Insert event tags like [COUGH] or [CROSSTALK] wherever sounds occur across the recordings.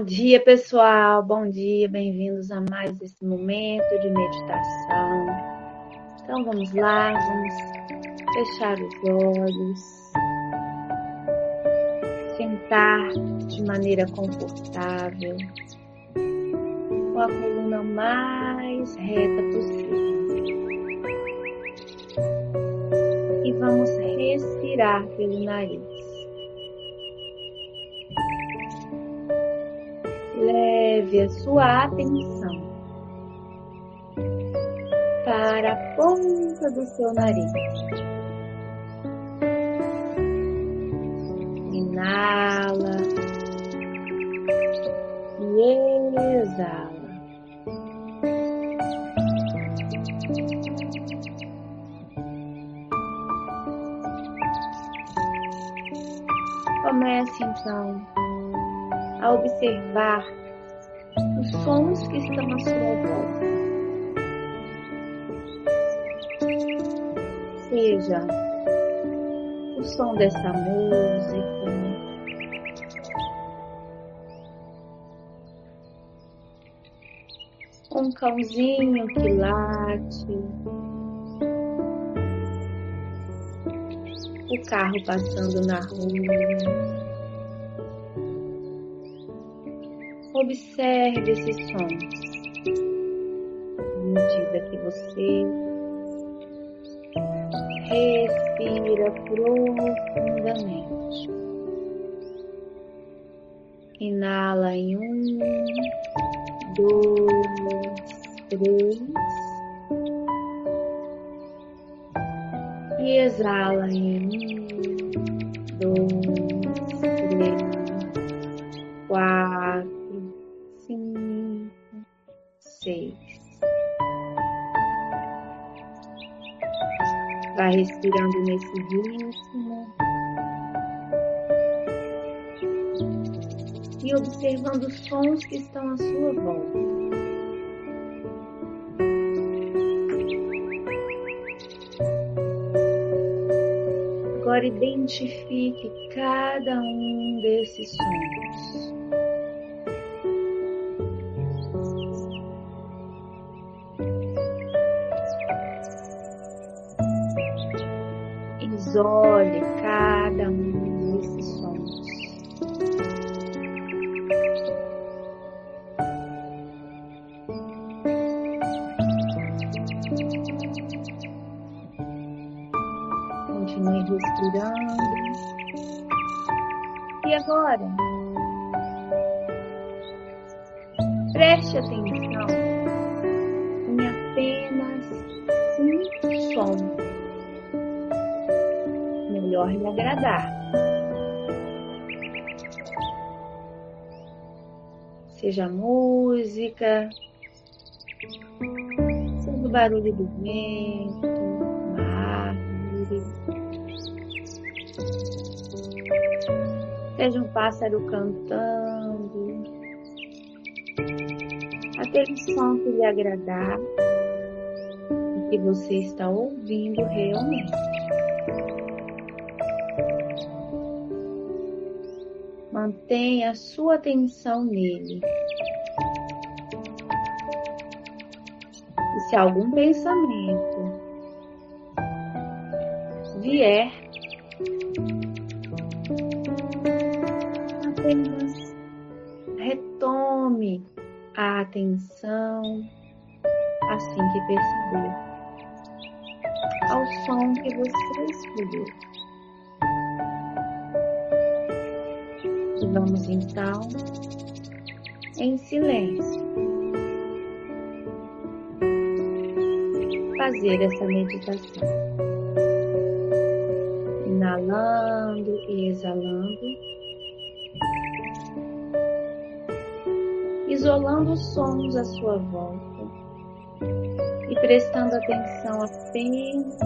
Bom dia, pessoal. Bom dia, bem-vindos a mais esse momento de meditação. Então vamos lá, vamos fechar os olhos, sentar de maneira confortável, com a coluna mais reta possível. E vamos respirar pelo nariz. Leve a sua atenção para a ponta do seu nariz. Inala e exala. Comece então a observar sons que estão à sua volta. Seja o som dessa música, um cãozinho que late, o carro passando na rua. Observe esses sons à medida que você respira profundamente. Inala em um, dois, três. E exala em um, dois, Vai respirando nesse ritmo. E observando os sons que estão à sua volta. Agora identifique cada um desses sons. Barulho do vento, uma árvore, seja um pássaro cantando, aquele som que lhe agradar e que você está ouvindo realmente. Mantenha a sua atenção nele. Se algum pensamento vier, apenas retome a atenção assim que perceber ao som que você escolheu. Vamos então em silêncio fazer essa meditação, inalando e exalando, isolando os sons à sua volta. E prestando atenção apenas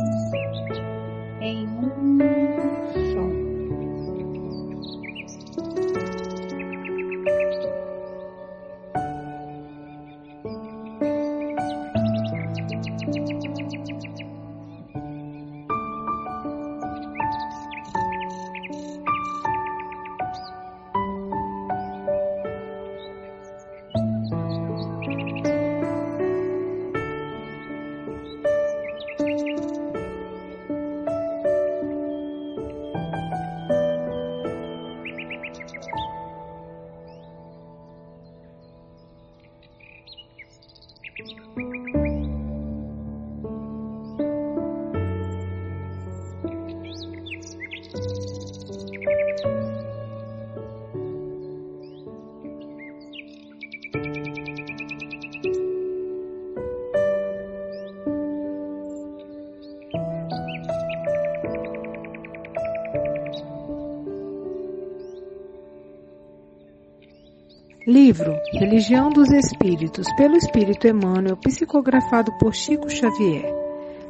Religião dos Espíritos, pelo Espírito Emmanuel, psicografado por Chico Xavier.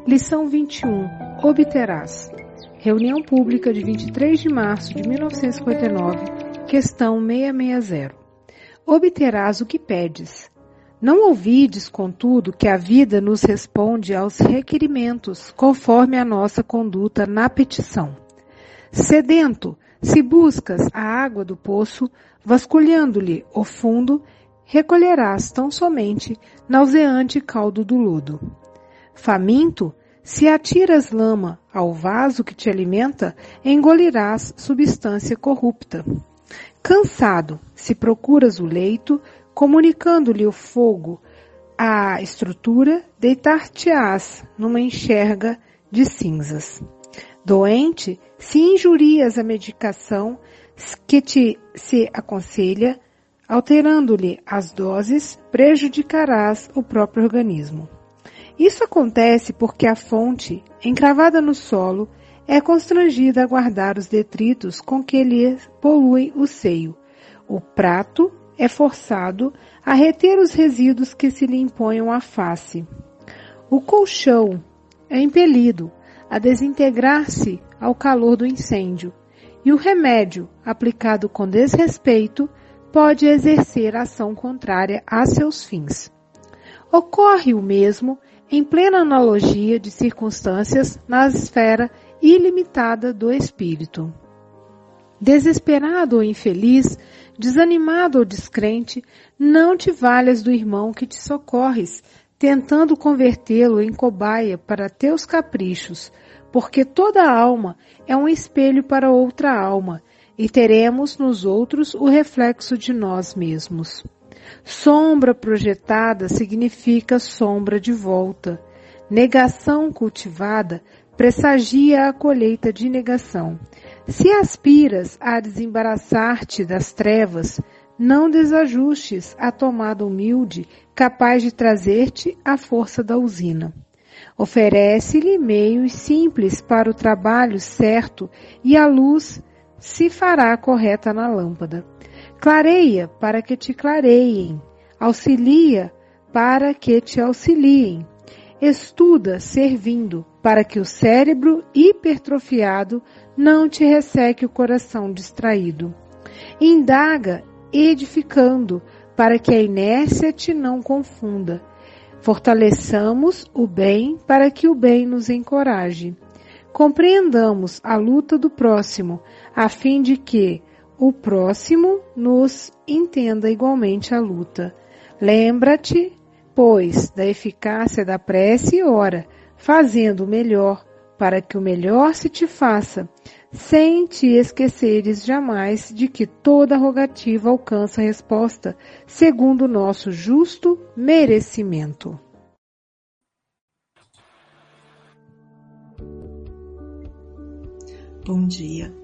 Lição 21. Obterás. Reunião pública de 23 de março de 1959, questão 660. Obterás o que pedes. Não ouvides, contudo, que a vida nos responde aos requerimentos, conforme a nossa conduta na petição. Sedento, se buscas a água do poço, vasculhando-lhe o fundo, recolherás tão somente nauseante caldo do lodo. Faminto, se atiras lama ao vaso que te alimenta, engolirás substância corrupta. Cansado, se procuras o leito, comunicando-lhe o fogo, a estrutura, deitar-te-ás numa enxerga de cinzas. Doente, se injurias a medicação que te se aconselha, alterando-lhe as doses, prejudicarás o próprio organismo. Isso acontece porque a fonte, encravada no solo, é constrangida a guardar os detritos com que lhe poluem o seio. O prato é forçado a reter os resíduos que se lhe imponham à face. O colchão é impelido a desintegrar-se ao calor do incêndio, e o remédio, aplicado com desrespeito, pode exercer ação contrária a seus fins. Ocorre o mesmo em plena analogia de circunstâncias na esfera ilimitada do espírito. Desesperado ou infeliz, desanimado ou descrente, não te valhas do irmão que te socorres, tentando convertê-lo em cobaia para teus caprichos, porque toda alma é um espelho para outra alma, e teremos nos outros o reflexo de nós mesmos. Sombra projetada significa sombra de volta. Negação cultivada pressagia a colheita de negação. Se aspiras a desembaraçar-te das trevas, não desajustes a tomada humilde capaz de trazer-te a força da usina. Oferece-lhe meios simples para o trabalho certo e a luz se fará correta na lâmpada. Clareia para que te clareiem, auxilia para que te auxiliem. Estuda servindo para que o cérebro hipertrofiado não te resseque o coração distraído. Indaga edificando para que a inércia te não confunda Fortaleçamos o bem para que o bem nos encoraje. Compreendamos a luta do próximo, a fim de que o próximo nos entenda igualmente a luta. Lembra-te, pois, da eficácia da prece e ora, fazendo o melhor, para que o melhor se te faça, sem te esqueceres jamais de que toda rogativa alcança resposta, segundo o nosso justo merecimento. Bom dia,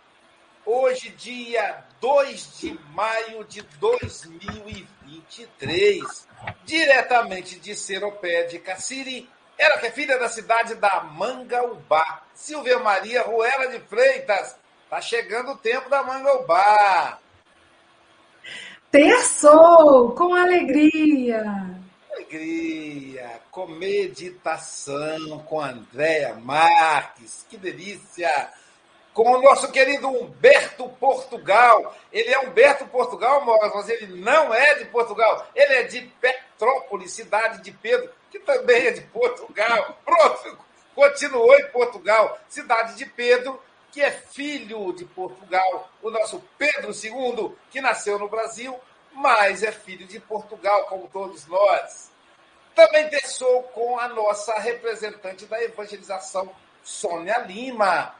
Hoje, dia 2 de maio de 2023, diretamente de Seropé de Cassiri, ela que é filha da cidade da Mangaubá, Silvia Maria Ruela de Freitas. Tá chegando o tempo da Mangaubá. Terçou com alegria. Alegria, com meditação, com Andréa Marques, que delícia! Com o nosso querido Humberto Portugal. Ele é Humberto Portugal, mas ele não é de Portugal, ele é de Petrópolis, cidade de Pedro, que também é de Portugal. [LAUGHS] Pronto, continuou em Portugal, cidade de Pedro, que é filho de Portugal. O nosso Pedro II, que nasceu no Brasil, mas é filho de Portugal, como todos nós. Também pensou com a nossa representante da evangelização, Sônia Lima,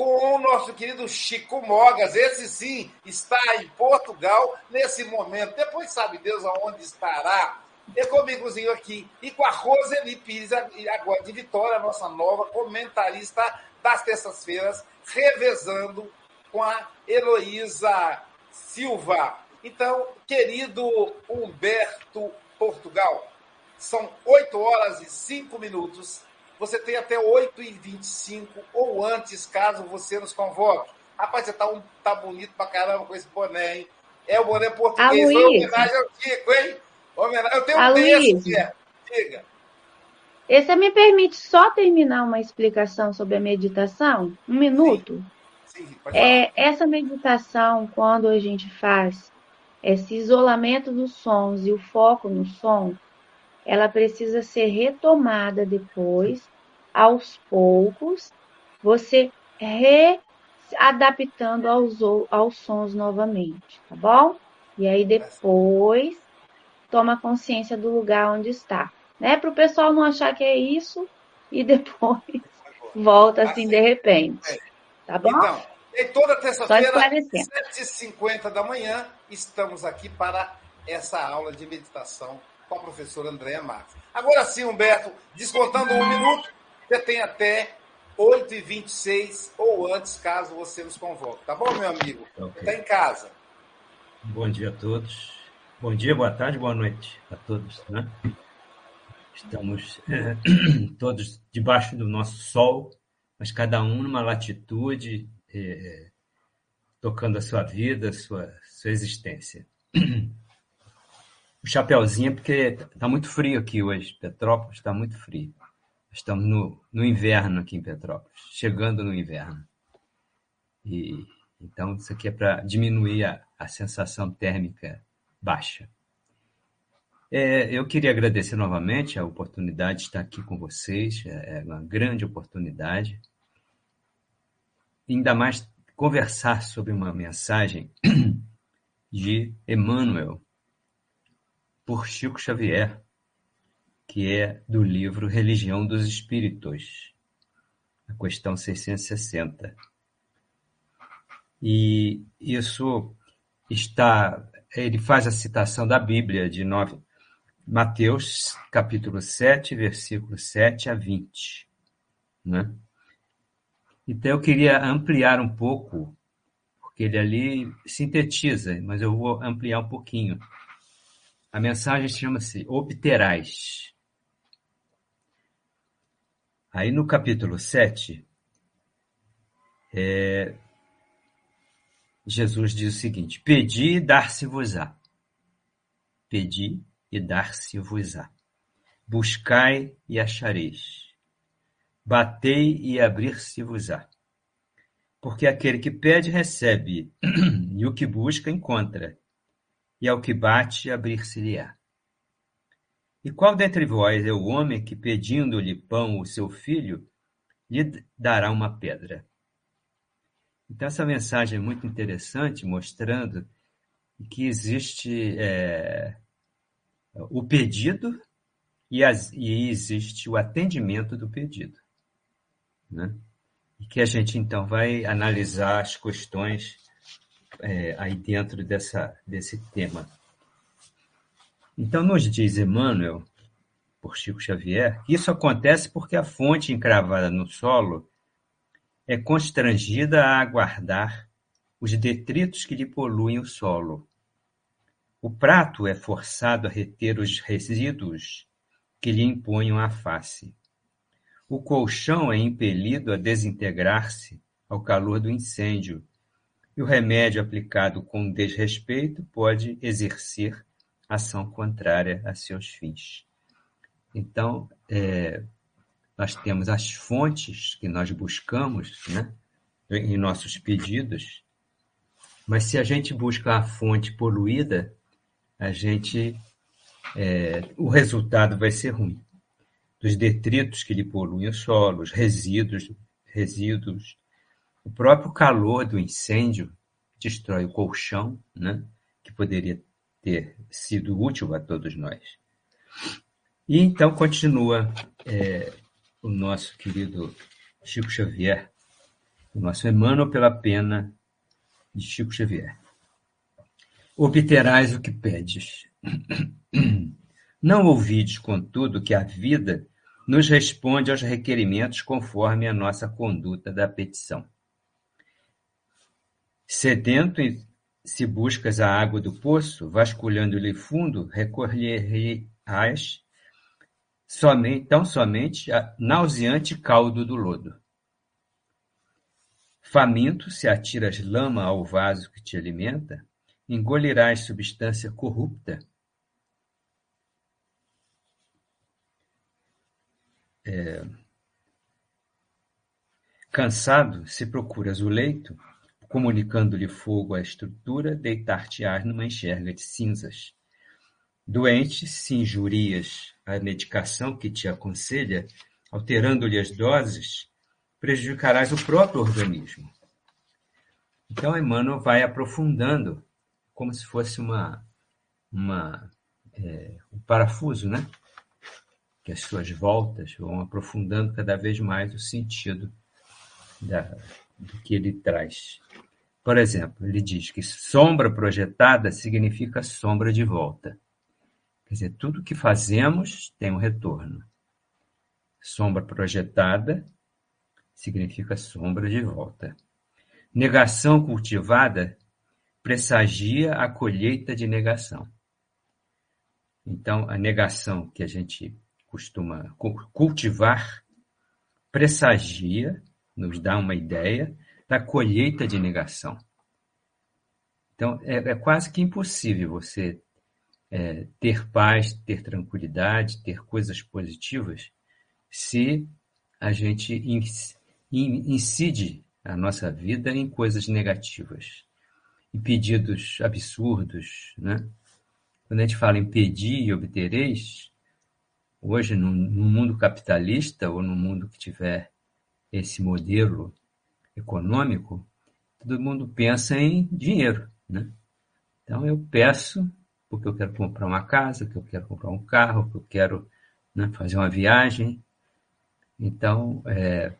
com o nosso querido Chico Mogas. Esse sim está em Portugal nesse momento. Depois sabe Deus aonde estará. E comigozinho aqui. E com a Roseli Pires, agora de Vitória, nossa nova comentarista das terças-feiras, revezando com a Heloísa Silva. Então, querido Humberto Portugal, são 8 horas e 5 minutos. Você tem até 8 e 25 ou antes, caso você nos convoque. Rapaz, você tá, um, tá bonito pra caramba com esse boné, hein? É o boné português. Aloysio. homenagem ao Chico, hein? Homenagem. Eu tenho um texto, Zé. Diga. E você me permite só terminar uma explicação sobre a meditação? Um minuto? Sim, pode falar. É, essa meditação, quando a gente faz esse isolamento dos sons e o foco no som, ela precisa ser retomada depois, aos poucos, você readaptando aos, aos sons novamente, tá bom? E aí depois toma consciência do lugar onde está, né? Para o pessoal não achar que é isso e [LAUGHS] depois volta assim de repente, tá bom? Então, e toda terça-feira, esclarecendo. 7h50 da manhã, estamos aqui para essa aula de meditação com a professora Andréa Marques. Agora sim, Humberto, descontando um minuto, você tem até 8h26 ou antes, caso você nos convoque. Tá bom, meu amigo? Ok. Está em casa. Bom dia a todos. Bom dia, boa tarde, boa noite a todos. Né? Estamos eh, [CLEARS THROAT] todos debaixo do nosso sol, mas cada um numa latitude, eh, tocando a sua vida, a sua, sua existência. [CLEARS THROAT] O chapéuzinho é porque está muito frio aqui hoje. Petrópolis está muito frio. Estamos no, no inverno aqui em Petrópolis, chegando no inverno. E então isso aqui é para diminuir a, a sensação térmica baixa. É, eu queria agradecer novamente a oportunidade de estar aqui com vocês, é é uma grande oportunidade. Ainda mais conversar sobre uma mensagem [CLEARS THROAT] de Emmanuel, por Chico Xavier, que é do livro Religião dos Espíritos, a questão 660. E isso está, ele faz a citação da Bíblia de nove, Mateus, capítulo 7, versículos 7 a 20. Né? Então eu queria ampliar um pouco, porque ele ali sintetiza, mas eu vou ampliar um pouquinho. A mensagem chama-se Obterás. Aí no capítulo 7, é, Jesus diz o seguinte: Pedi e dar-se-vos-á. Pedi e dar-se-vos-á. Buscai e achareis. Batei e abrir-se-vos-á. Porque aquele que pede, recebe, [CLEARS THROAT] e o que busca, encontra, e ao que bate, abrir-se-lhe-á. E qual dentre vós é o homem que, pedindo-lhe pão o seu filho, lhe dará uma pedra? Então, essa mensagem é muito interessante, mostrando que existe é, o pedido e, as, e, existe o atendimento do pedido. Né? E que a gente, então, vai analisar as questões é, aí dentro dessa, desse tema. Então, nos diz Emmanuel, por Chico Xavier, que isso acontece porque a fonte encravada no solo é constrangida a aguardar os detritos que lhe poluem o solo. O prato é forçado a reter os resíduos que lhe imponham a face. O colchão é impelido a desintegrar-se ao calor do incêndio, e o remédio aplicado com desrespeito pode exercer ação contrária a seus fins. Então, é, nós temos as fontes que nós buscamos né, em nossos pedidos, mas se a gente busca a fonte poluída, a gente é, o resultado vai ser ruim. Dos detritos que lhe poluem o solo, os resíduos, resíduos, o próprio calor do incêndio destrói o colchão, né, que poderia ter sido útil a todos nós. E então continua é, o nosso querido Chico Xavier, o nosso Emmanuel pela pena de Chico Xavier. Obterás o que pedes. Não ouvides, contudo, que a vida nos responde aos requerimentos conforme a nossa conduta da petição. Sedento, se buscas a água do poço, vasculhando-lhe fundo, recolherás tão somente nauseante caldo do lodo. Faminto, se atiras lama ao vaso que te alimenta, engolirás substância corrupta. É... Cansado, se procuras o leito, comunicando-lhe fogo à estrutura, deitar-te-ás numa enxerga de cinzas. Doente, se injurias a medicação que te aconselha, alterando-lhe as doses, prejudicarás o próprio organismo. Então, Emmanuel vai aprofundando, como se fosse uma, uma é, um parafuso, né? Que as suas voltas vão aprofundando cada vez mais o sentido da, que ele traz. Por exemplo, ele diz que sombra projetada significa sombra de volta. Quer dizer, tudo que fazemos tem um retorno. Sombra projetada significa sombra de volta. Negação cultivada pressagia a colheita de negação. Então, a negação que a gente costuma cultivar pressagia, nos dá uma ideia da colheita de negação. Então, é, é quase que impossível você é, ter paz, ter tranquilidade, ter coisas positivas, se a gente incide a nossa vida em coisas negativas, em pedidos absurdos, né? Quando a gente fala em pedir e obtereis, hoje no, no mundo capitalista ou no mundo que tiver esse modelo econômico, todo mundo pensa em dinheiro, né? Então eu peço porque eu quero comprar uma casa, porque eu quero comprar um carro, porque eu quero né, fazer uma viagem. Então, é,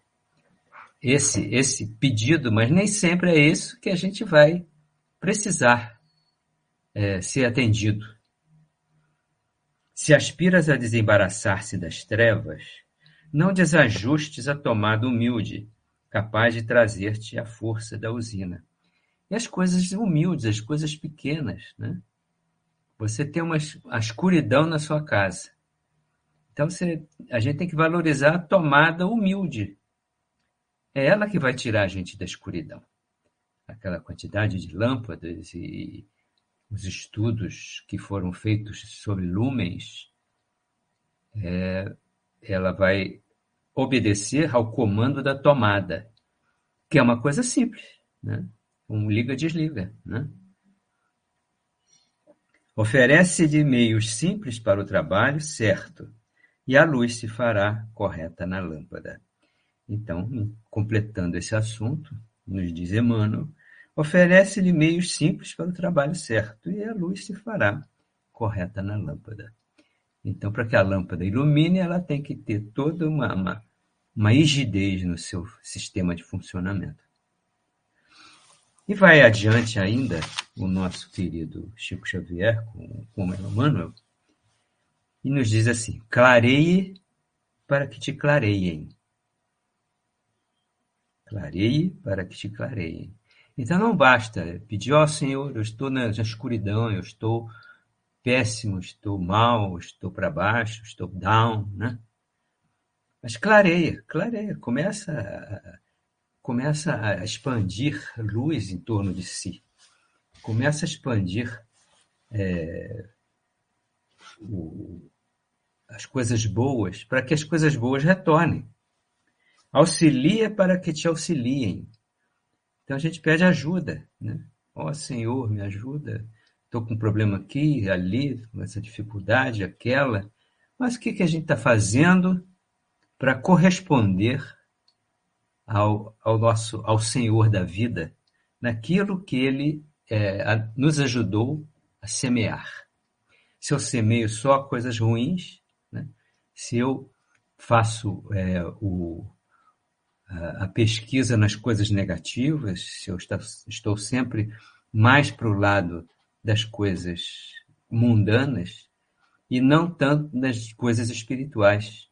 esse, esse pedido, mas nem sempre é isso que a gente vai precisar é, ser atendido. Se aspiras a desembaraçar-se das trevas, não desajustes a tomada humilde, capaz de trazer-te a força da usina. E as coisas humildes, as coisas pequenas, né? Você tem uma a escuridão na sua casa. Então você, a gente tem que valorizar a tomada humilde, é ela que vai tirar a gente da escuridão. Aquela quantidade de lâmpadas e os estudos que foram feitos sobre lumens, é, ela vai obedecer ao comando da tomada, que é uma coisa simples, né? Um liga-desliga, né? Oferece-lhe meios simples para o trabalho, certo, e a luz se fará correta na lâmpada. Então, completando esse assunto, nos diz Emmanuel, oferece-lhe meios simples para o trabalho certo e a luz se fará correta na lâmpada. Então, para que a lâmpada ilumine, ela tem que ter toda uma, uma, uma rigidez no seu sistema de funcionamento. E vai adiante ainda o nosso querido Chico Xavier, com, com Emmanuel, e nos diz assim: clareie para que te clareiem Clareie para que te clareiem. Então não basta pedir, ó oh, Senhor, eu estou na escuridão, eu estou péssimo, estou mal, estou para baixo, estou down, né? Mas clareia, clareia, começa a, começa a expandir luz em torno de si, começa a expandir é, o, as coisas boas, para que as coisas boas retornem. Auxilia para que te auxiliem. Então a gente pede ajuda, né? Ó oh, Senhor, me ajuda estou com um problema aqui, ali, essa dificuldade, aquela. Mas o que, que a gente está fazendo para corresponder ao, ao nosso ao Senhor da vida naquilo que Ele é, a, nos ajudou a semear? Se eu semeio só coisas ruins, né? se eu faço é, o, a, pesquisa nas coisas negativas, se eu estou sempre mais para o lado das coisas mundanas e não tanto das coisas espirituais,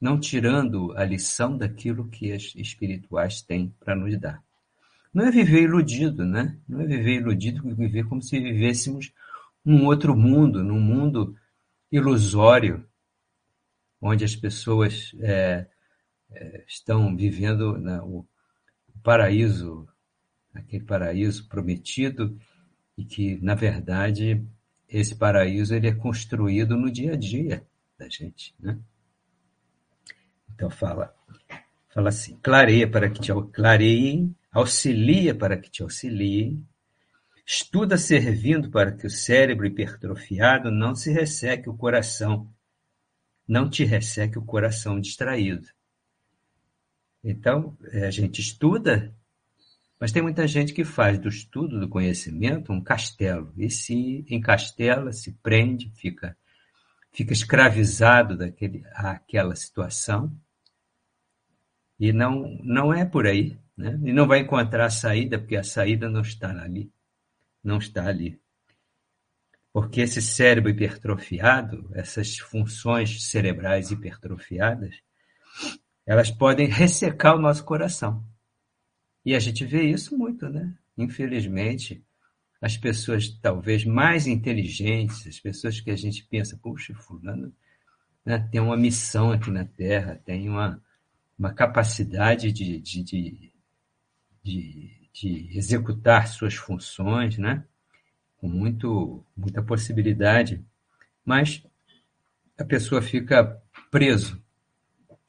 não tirando a lição daquilo que as espirituais têm para nos dar. Não é viver iludido, né? Não é viver iludido, viver como se vivêssemos num outro mundo, num mundo ilusório, onde as pessoas é, é, estão vivendo né, o paraíso, aquele paraíso prometido, e que, na verdade, esse paraíso ele é construído no dia a dia da gente. Né? Então fala, fala assim, clareia para que te clareiem, auxilia para que te auxiliem, estuda servindo para que o cérebro hipertrofiado não se resseque o coração não te resseque o coração distraído. Então, é, a gente estuda, mas tem muita gente que faz do estudo, do conhecimento, um castelo. E se encastela, se prende, fica, fica escravizado daquele, àquela situação. E não, não é por aí. Né? E não vai encontrar a saída, porque a saída não está ali. Não está ali. Porque esse cérebro hipertrofiado, essas funções cerebrais hipertrofiadas, elas podem ressecar o nosso coração. E a gente vê isso muito, né? Infelizmente, as pessoas talvez mais inteligentes, as pessoas que a gente pensa, puxa, fulano né, tem uma missão aqui na Terra, tem uma, uma capacidade de, de, de, de, de executar suas funções, né? com muito, muita possibilidade, mas a pessoa fica preso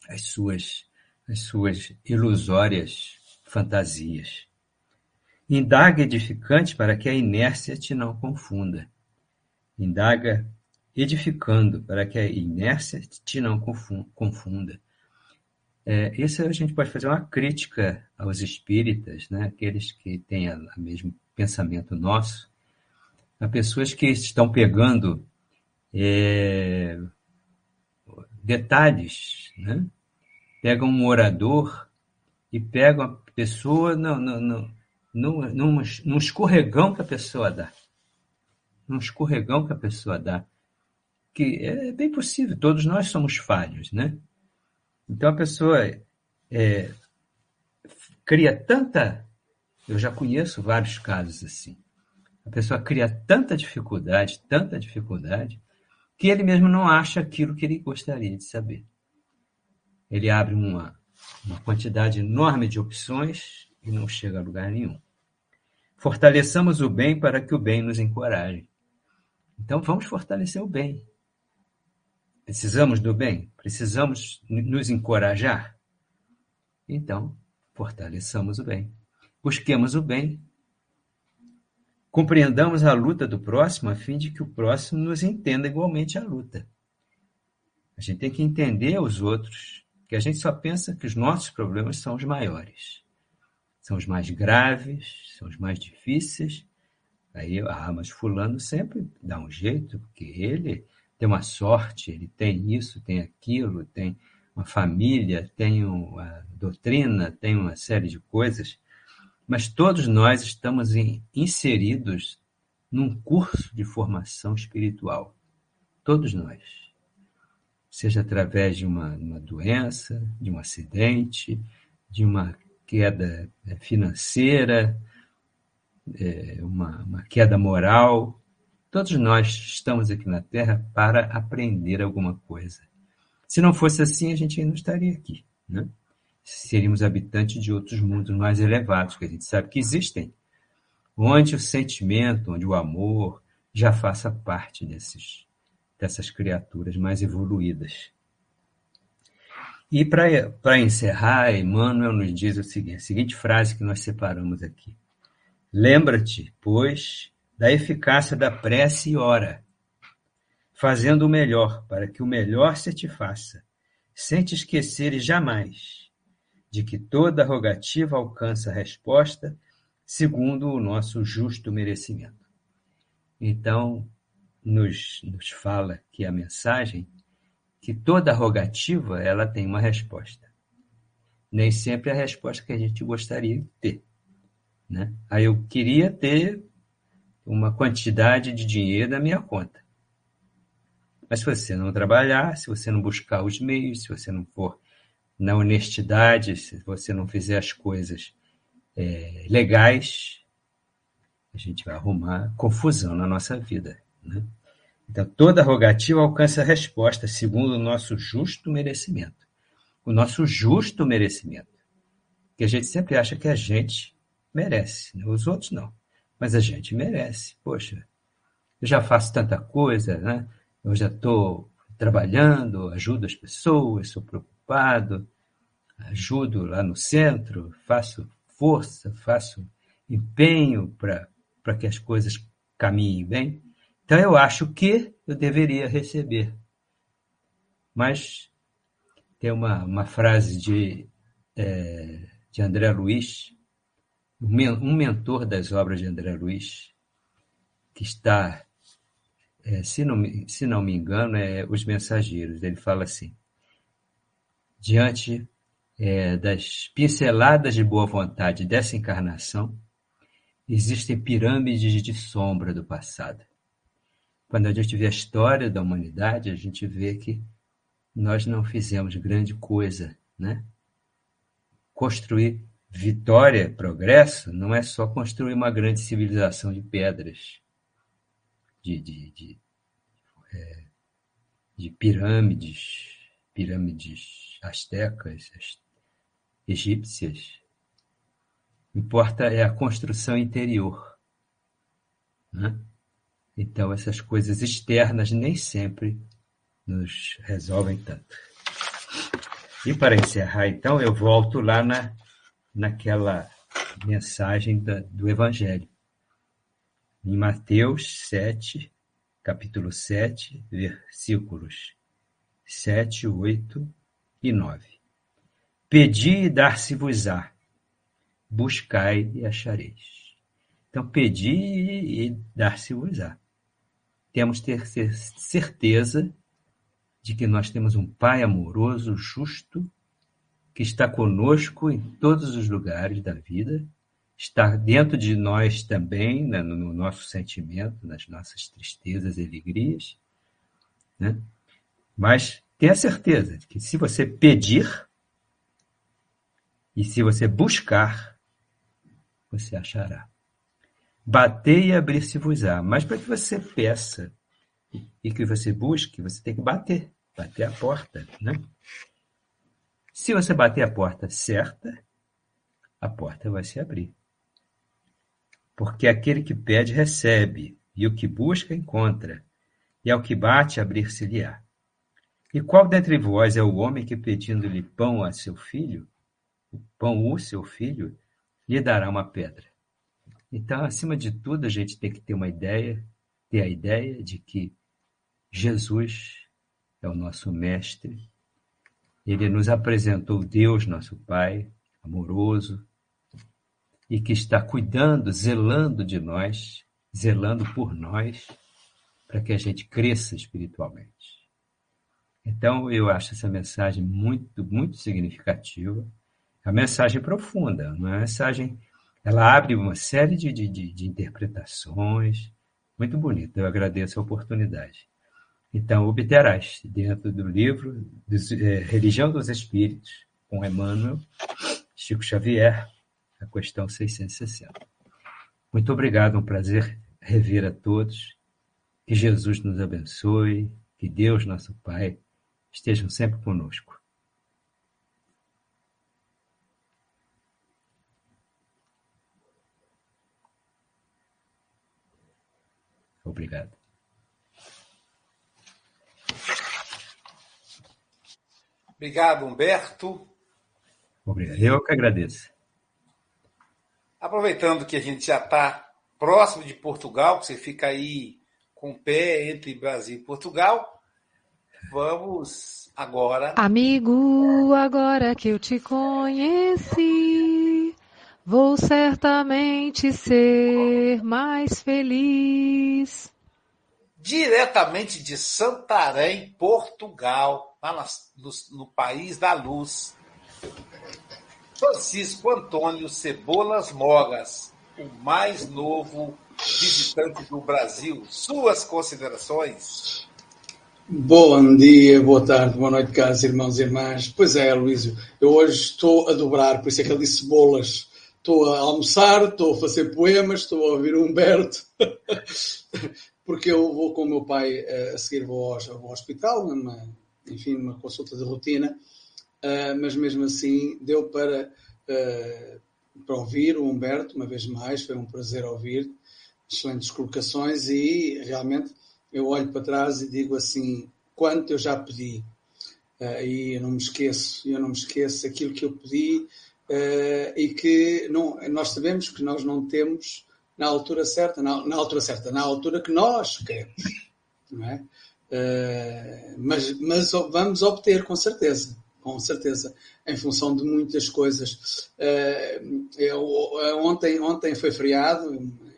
às suas, às suas ilusórias fantasias. Indaga edificante para que a inércia te não confunda. Indaga edificando para que a inércia te não confunda. É, isso a gente pode fazer uma crítica aos espíritas, né? aqueles que têm o mesmo pensamento nosso, a pessoas que estão pegando é, detalhes, né? Pegam um orador e pegam pessoa no, no, no, no, num, num escorregão que a pessoa dá. Num escorregão que a pessoa dá. Que é bem possível, todos nós somos falhos, né? Então a pessoa é, cria tanta. Eu já conheço vários casos assim a pessoa cria tanta dificuldade, tanta dificuldade, que ele mesmo não acha aquilo que ele gostaria de saber. Ele abre uma, uma quantidade enorme de opções e não chega a lugar nenhum. Fortaleçamos o bem para que o bem nos encoraje. Então vamos fortalecer o bem. Precisamos do bem? Precisamos nos encorajar? Então, fortaleçamos o bem. Busquemos o bem Compreendamos a luta do próximo a fim de que o próximo nos entenda igualmente a luta. A gente tem que entender os outros, que a gente só pensa que os nossos problemas são os maiores. São os mais graves, são os mais difíceis. Aí, ah, mas fulano sempre dá um jeito, porque ele tem uma sorte, ele tem isso, tem aquilo, tem uma família, tem uma doutrina, tem uma série de coisas mas todos nós estamos inseridos num curso de formação espiritual. Todos nós. Seja através de uma, uma doença, de um acidente, de uma queda é, financeira, é, uma, uma queda moral. Todos nós estamos aqui na Terra para aprender alguma coisa. Se não fosse assim, a gente não estaria aqui. Né? seríamos habitantes de outros mundos mais elevados, que a gente sabe que existem, onde o sentimento, onde o amor já faça parte desses, dessas criaturas mais evoluídas. E para encerrar, Emmanuel nos diz o seguinte, a seguinte frase que nós separamos aqui. Lembra-te, pois, da eficácia da prece e ora, fazendo o melhor para que o melhor se te faça, sem te esqueceres jamais de que toda rogativa alcança resposta segundo o nosso justo merecimento. Então, nos, nos fala que a mensagem que toda rogativa ela tem uma resposta. Nem sempre é a resposta que a gente gostaria de ter. Né? Aí eu queria ter uma quantidade de dinheiro na minha conta. Mas se você não trabalhar, se você não buscar os meios, se você não for na honestidade, se você não fizer as coisas é, legais, a gente vai arrumar confusão na nossa vida. Né? Então, toda rogativa alcança a resposta segundo o nosso justo merecimento. O nosso justo merecimento. Que a gente sempre acha que a gente merece, né? os outros não. Mas a gente merece. Poxa, eu já faço tanta coisa, né? Eu já estou trabalhando, ajudo as pessoas, sou preocupado, ajudo lá no centro, faço força, faço empenho para que as coisas caminhem bem. Então eu acho que eu deveria receber. Mas tem uma, uma frase de, é, de André Luiz, um mentor das obras de André Luiz, que está, é, se, não, se não me engano, é Os Mensageiros. Ele fala assim: diante é, das pinceladas de boa vontade dessa encarnação, existem pirâmides de sombra do passado. Quando a gente vê a história da humanidade, a gente vê que nós não fizemos grande coisa, né? Construir vitória, progresso, não é só construir uma grande civilização de pedras, de, de, de, é, de pirâmides, pirâmides astecas, egípcias. Importa é a construção interior. Né? Então, essas coisas externas nem sempre nos resolvem tanto. E para encerrar, então, eu volto lá na, naquela mensagem da, do Evangelho. Em Mateus 7, capítulo 7, versículos 7, 8 e 9. Pedi e dar-se-vos-á, buscai e achareis. Então, pedi e dar-se-vos-á temos ter certeza de que nós temos um Pai amoroso, justo, que está conosco em todos os lugares da vida, está dentro de nós também, né, no nosso sentimento, nas nossas tristezas e alegrias. Né? Mas tenha certeza de que se você pedir e se você buscar, você achará. Bater e abrir-se-vos-á. Mas para que você peça e que você busque, você tem que bater. Bater a porta, né? Se você bater a porta certa, a porta vai se abrir. Porque aquele que pede, recebe, e o que busca, encontra, e ao que bate, abrir-se-lhe-á. E qual dentre vós é o homem que, pedindo-lhe pão a seu filho, o pão o seu filho, lhe dará uma pedra? Então, acima de tudo, a gente tem que ter uma ideia, ter a ideia de que Jesus é o nosso mestre. Ele nos apresentou Deus, nosso Pai, amoroso, e que está cuidando, zelando de nós, zelando por nós, para que a gente cresça espiritualmente. Então, eu acho essa mensagem muito, muito significativa. É uma mensagem profunda, é uma mensagem ela abre uma série de, de, de interpretações, muito bonito, eu agradeço a oportunidade. Então, obterás, dentro do livro dos, é, Religião dos Espíritos, com Emmanuel, Chico Xavier, a questão 660. Muito obrigado, um prazer rever a todos. Que Jesus nos abençoe, que Deus, nosso Pai, estejam sempre conosco. Obrigado. Obrigado, Humberto. Obrigado. Eu que agradeço. Aproveitando que a gente já está próximo de Portugal, que você fica aí com o pé entre Brasil e Portugal. Vamos agora. Amigo, agora que eu te conheci, vou certamente ser mais feliz. Diretamente de Santarém, Portugal, lá no, no país da luz. Francisco Antônio Cebolas Mogas, o mais novo visitante do Brasil. Suas considerações? Bom dia, boa tarde, boa noite, caros irmãos e irmãs. Pois é, Luísio, eu hoje estou a dobrar, por isso é que ele disse bolas. Estou a almoçar, estou a fazer poemas, estou a ouvir Humberto, [LAUGHS] porque eu vou com o meu pai eh, a seguir vou ao, ao hospital, numa, enfim, numa consulta de rotina, uh, mas mesmo assim deu para, uh, para ouvir o Humberto, uma vez mais, foi um prazer ouvir, excelentes colocações e realmente eu olho para trás e digo assim, quanto eu já pedi. E eu não me esqueço, eu não me esqueço aquilo que eu pedi uh, e que não, nós sabemos que nós não temos na altura certa, na, na altura certa, na altura que nós queremos, não é? Uh, mas, mas vamos obter com certeza, com certeza, em função de muitas coisas. Eu, ontem, ontem foi feriado,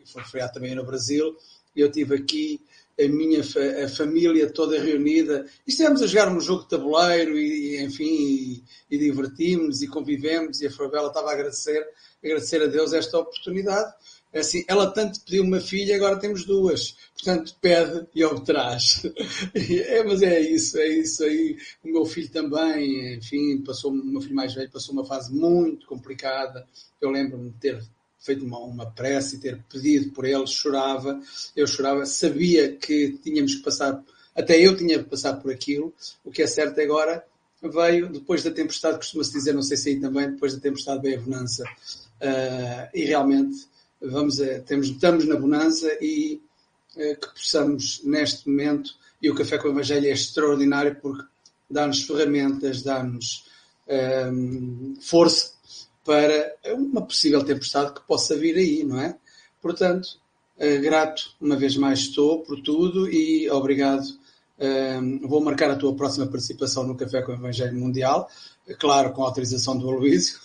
foi feriado também no Brasil, e eu tive aqui a minha a família toda reunida e estivemos a jogar um jogo de tabuleiro e, enfim, e, e divertimos e convivemos e a Fabela estava a agradecer, agradecer a Deus esta oportunidade. É assim, ela tanto pediu uma filha, agora temos duas. Portanto, pede e obterás. [LAUGHS] É, mas é isso, é isso aí. O meu filho também, enfim, passou, o meu filho mais velho passou uma fase muito complicada. Eu lembro-me de ter feito uma, uma prece e ter pedido por ele, chorava, eu chorava, sabia que tínhamos que passar, até eu tinha que passar por aquilo, o que é certo agora veio depois da tempestade, costuma-se dizer, não sei se aí também, depois da tempestade veio a bonança, uh, e realmente vamos a, temos, estamos na bonança e uh, que possamos neste momento, e o Café com o Evangelho é extraordinário porque dá-nos ferramentas, dá-nos um, ah, força para uma possível tempestade que possa vir aí, não é? Portanto, uh, grato uma vez mais estou por tudo e obrigado. Uh, vou marcar a tua próxima participação no Café com o Evangelho Mundial, claro, com a autorização do Aloísio.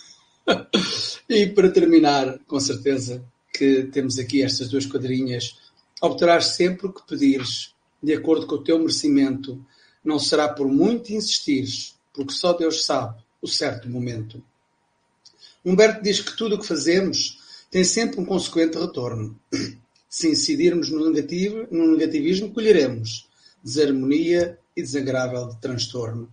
[LAUGHS] e para terminar, com certeza que temos aqui estas duas quadrinhas. Obterás sempre o que pedires, de acordo com o teu merecimento. Não será por muito insistires, porque só Deus sabe o certo momento. Humberto diz que tudo o que fazemos tem sempre um consequente retorno. Se incidirmos no, negativo, no negativismo, colheremos desarmonia e desagradável de transtorno.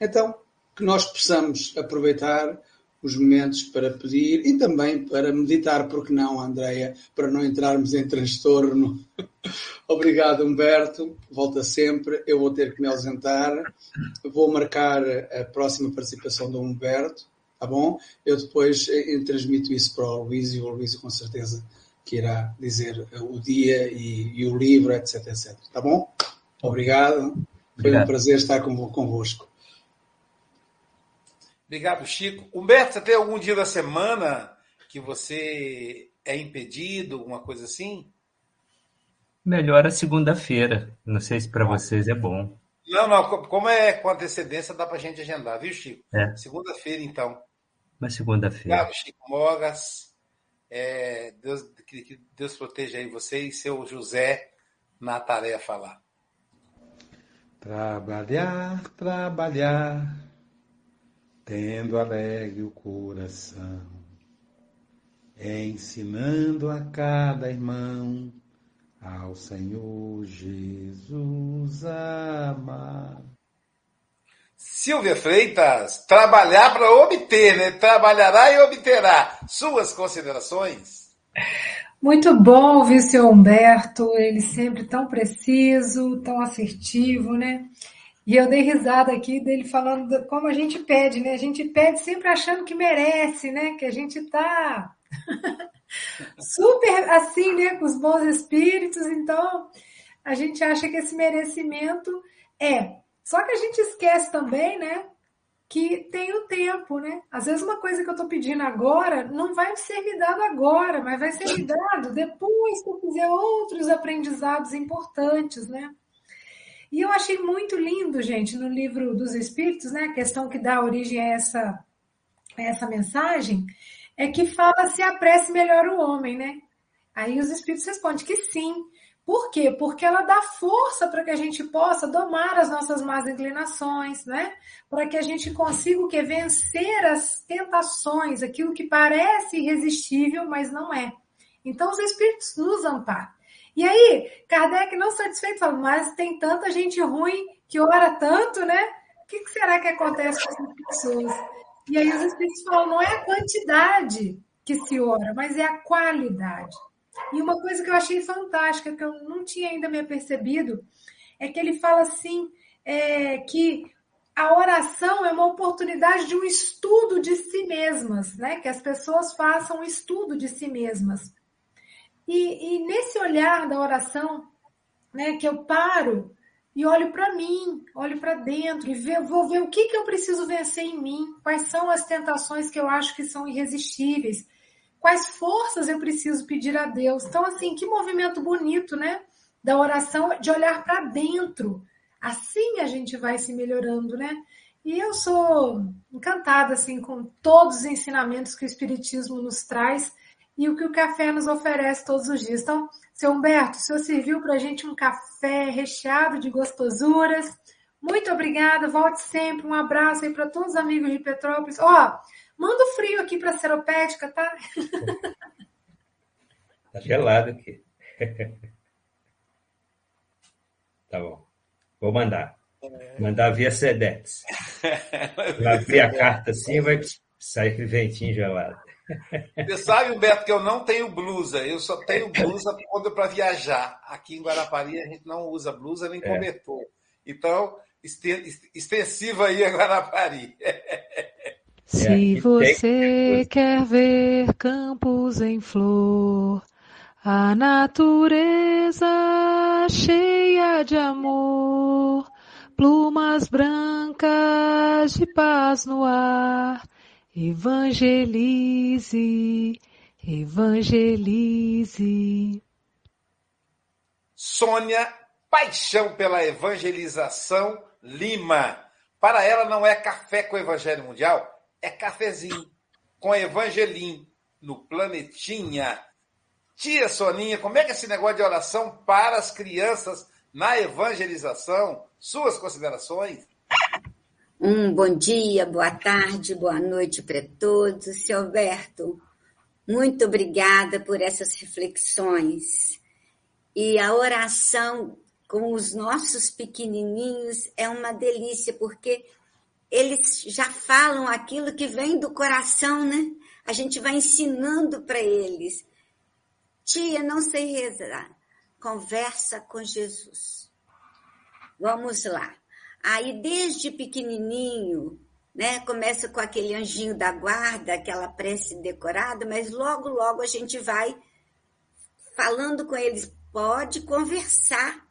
Então, que nós possamos aproveitar os momentos para pedir e também para meditar, porque não, Andreia, para não entrarmos em transtorno. [LAUGHS] Obrigado, Humberto. Volta sempre. Eu vou ter que me ausentar. Vou marcar a próxima participação do Humberto Tá bom? Eu depois eu transmito isso para o Luís e o Luís com certeza que irá dizer o dia e, e o livro, etc, etc. Tá bom? Obrigado. Foi Obrigado. um prazer estar com, convosco. Obrigado, Chico. Humberto, você tem algum dia da semana que você é impedido, alguma coisa assim? Melhor a segunda-feira. Não sei se para vocês é bom. Não, não. Como é com antecedência, dá para a gente agendar, viu, Chico? É. Segunda-feira, então. Uma segunda-feira. Obrigado, Chico Mogas. É, Deus, que Deus proteja aí você e seu José na tarefa lá. Trabalhar, trabalhar, tendo alegre o coração, ensinando a cada irmão ao Senhor Jesus amar. Silvia Freitas, trabalhar para obter, né? Trabalhará e obterá. Suas considerações? Muito bom ouvir o senhor Humberto, ele sempre tão preciso, tão assertivo, né? E eu dei risada aqui dele falando como a gente pede, né? A gente pede sempre achando que merece, né? Que a gente tá [LAUGHS] super assim, né? Com os bons espíritos, então a gente acha que esse merecimento é só que a gente esquece também, né? que tem o tempo, né? Às vezes uma coisa que eu estou pedindo agora não vai ser me dado agora, mas vai ser me dado depois que eu fizer outros aprendizados importantes, né? E eu achei muito lindo, gente, no livro dos Espíritos, né? A questão que dá origem a essa, a essa mensagem é que fala se a prece melhora o homem, né? Aí os Espíritos respondem que sim. Por quê? Porque ela dá força para que a gente possa domar as nossas más inclinações, né? Para que a gente consiga o que? Vencer as tentações, aquilo que parece irresistível, mas não é. Então os Espíritos nos amparam. E aí, Kardec não satisfeito fala, mas tem tanta gente ruim que ora tanto, né? O que será que acontece com essas pessoas? E aí os Espíritos falam, não é a quantidade que se ora, mas é a qualidade. E uma coisa que eu achei fantástica, que eu não tinha ainda me percebido, é que ele fala assim, é, que a oração é uma oportunidade de um estudo de si mesmas, né? Que as pessoas façam um estudo de si mesmas. E, e nesse olhar da oração, né, que eu paro e olho para mim, olho para dentro e ver, vou ver o que, que eu preciso vencer em mim, quais são as tentações que eu acho que são irresistíveis, quais forças eu preciso pedir a Deus. Então, assim, que movimento bonito, né? Da oração, de olhar para dentro. Assim a gente vai se melhorando, né? E eu sou encantada, assim, com todos os ensinamentos que o Espiritismo nos traz e o que o café nos oferece todos os dias. Então, seu Humberto, o senhor serviu para a gente um café recheado de gostosuras. Muito obrigada, volte sempre. Um abraço aí para todos os amigos de Petrópolis. Ó, oh, Manda o frio aqui para a Seropédica, tá? [LAUGHS] Tá gelado aqui. [LAUGHS] Tá bom. Vou mandar. Mandar via Sedex. [LAUGHS] Vai ver a carta assim vai sair aquele ventinho gelado. Você sabe, Humberto, que eu não tenho blusa. Eu só tenho blusa quando para viajar. Aqui em Guarapari a gente não usa blusa nem é. cobertor. É. Então, extensiva aí a Guarapari. Se é, você quer ver campos em flor, a natureza cheia de amor, plumas brancas de paz no ar, evangelize, evangelize. Sônia, paixão pela evangelização, Lima. Para ela não é café com o Evangelho Mundial, é cafezinho com Evangelim no Planetinha. Tia Soninha, como é que é esse negócio de oração para as crianças na evangelização? Suas considerações? Um bom dia, boa tarde, boa noite para todos. Seu Alberto, muito obrigada por essas reflexões. E a oração com os nossos pequenininhos é uma delícia, porque eles já falam aquilo que vem do coração, né? A gente vai ensinando para eles. Tia, não sei rezar. Conversa com Jesus. Vamos lá. Aí, desde pequenininho, né? Começa com aquele anjinho da guarda, aquela prece decorada, mas logo, logo a gente vai falando com eles. Pode conversar,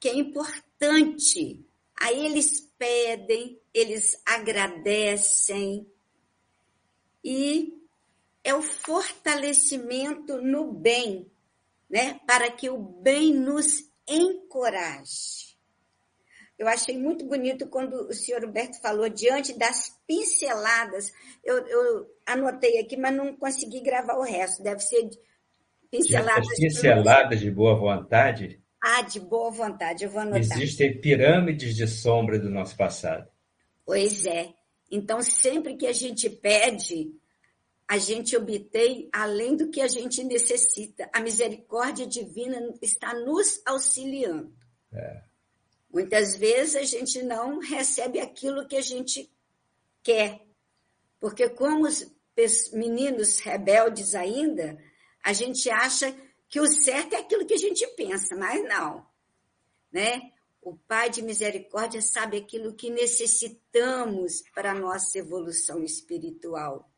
que é importante. Aí eles pedem, eles agradecem. E é o fortalecimento no bem, né? Para que o bem nos encoraje. Eu achei muito bonito quando o senhor Roberto falou diante das pinceladas. Eu, eu anotei aqui, mas não consegui gravar o resto. Deve ser pinceladas. pinceladas de boa vontade ah, de boa vontade, eu vou anotar. Existem pirâmides de sombra do nosso passado. Pois é. Então, sempre que a gente pede, a gente obtém além do que a gente necessita. A misericórdia divina está nos auxiliando. É. Muitas vezes a gente não recebe aquilo que a gente quer. Porque, como os meninos rebeldes ainda, a gente acha que o certo é aquilo que a gente pensa, mas não, né? O Pai de misericórdia sabe aquilo que necessitamos para a nossa evolução espiritual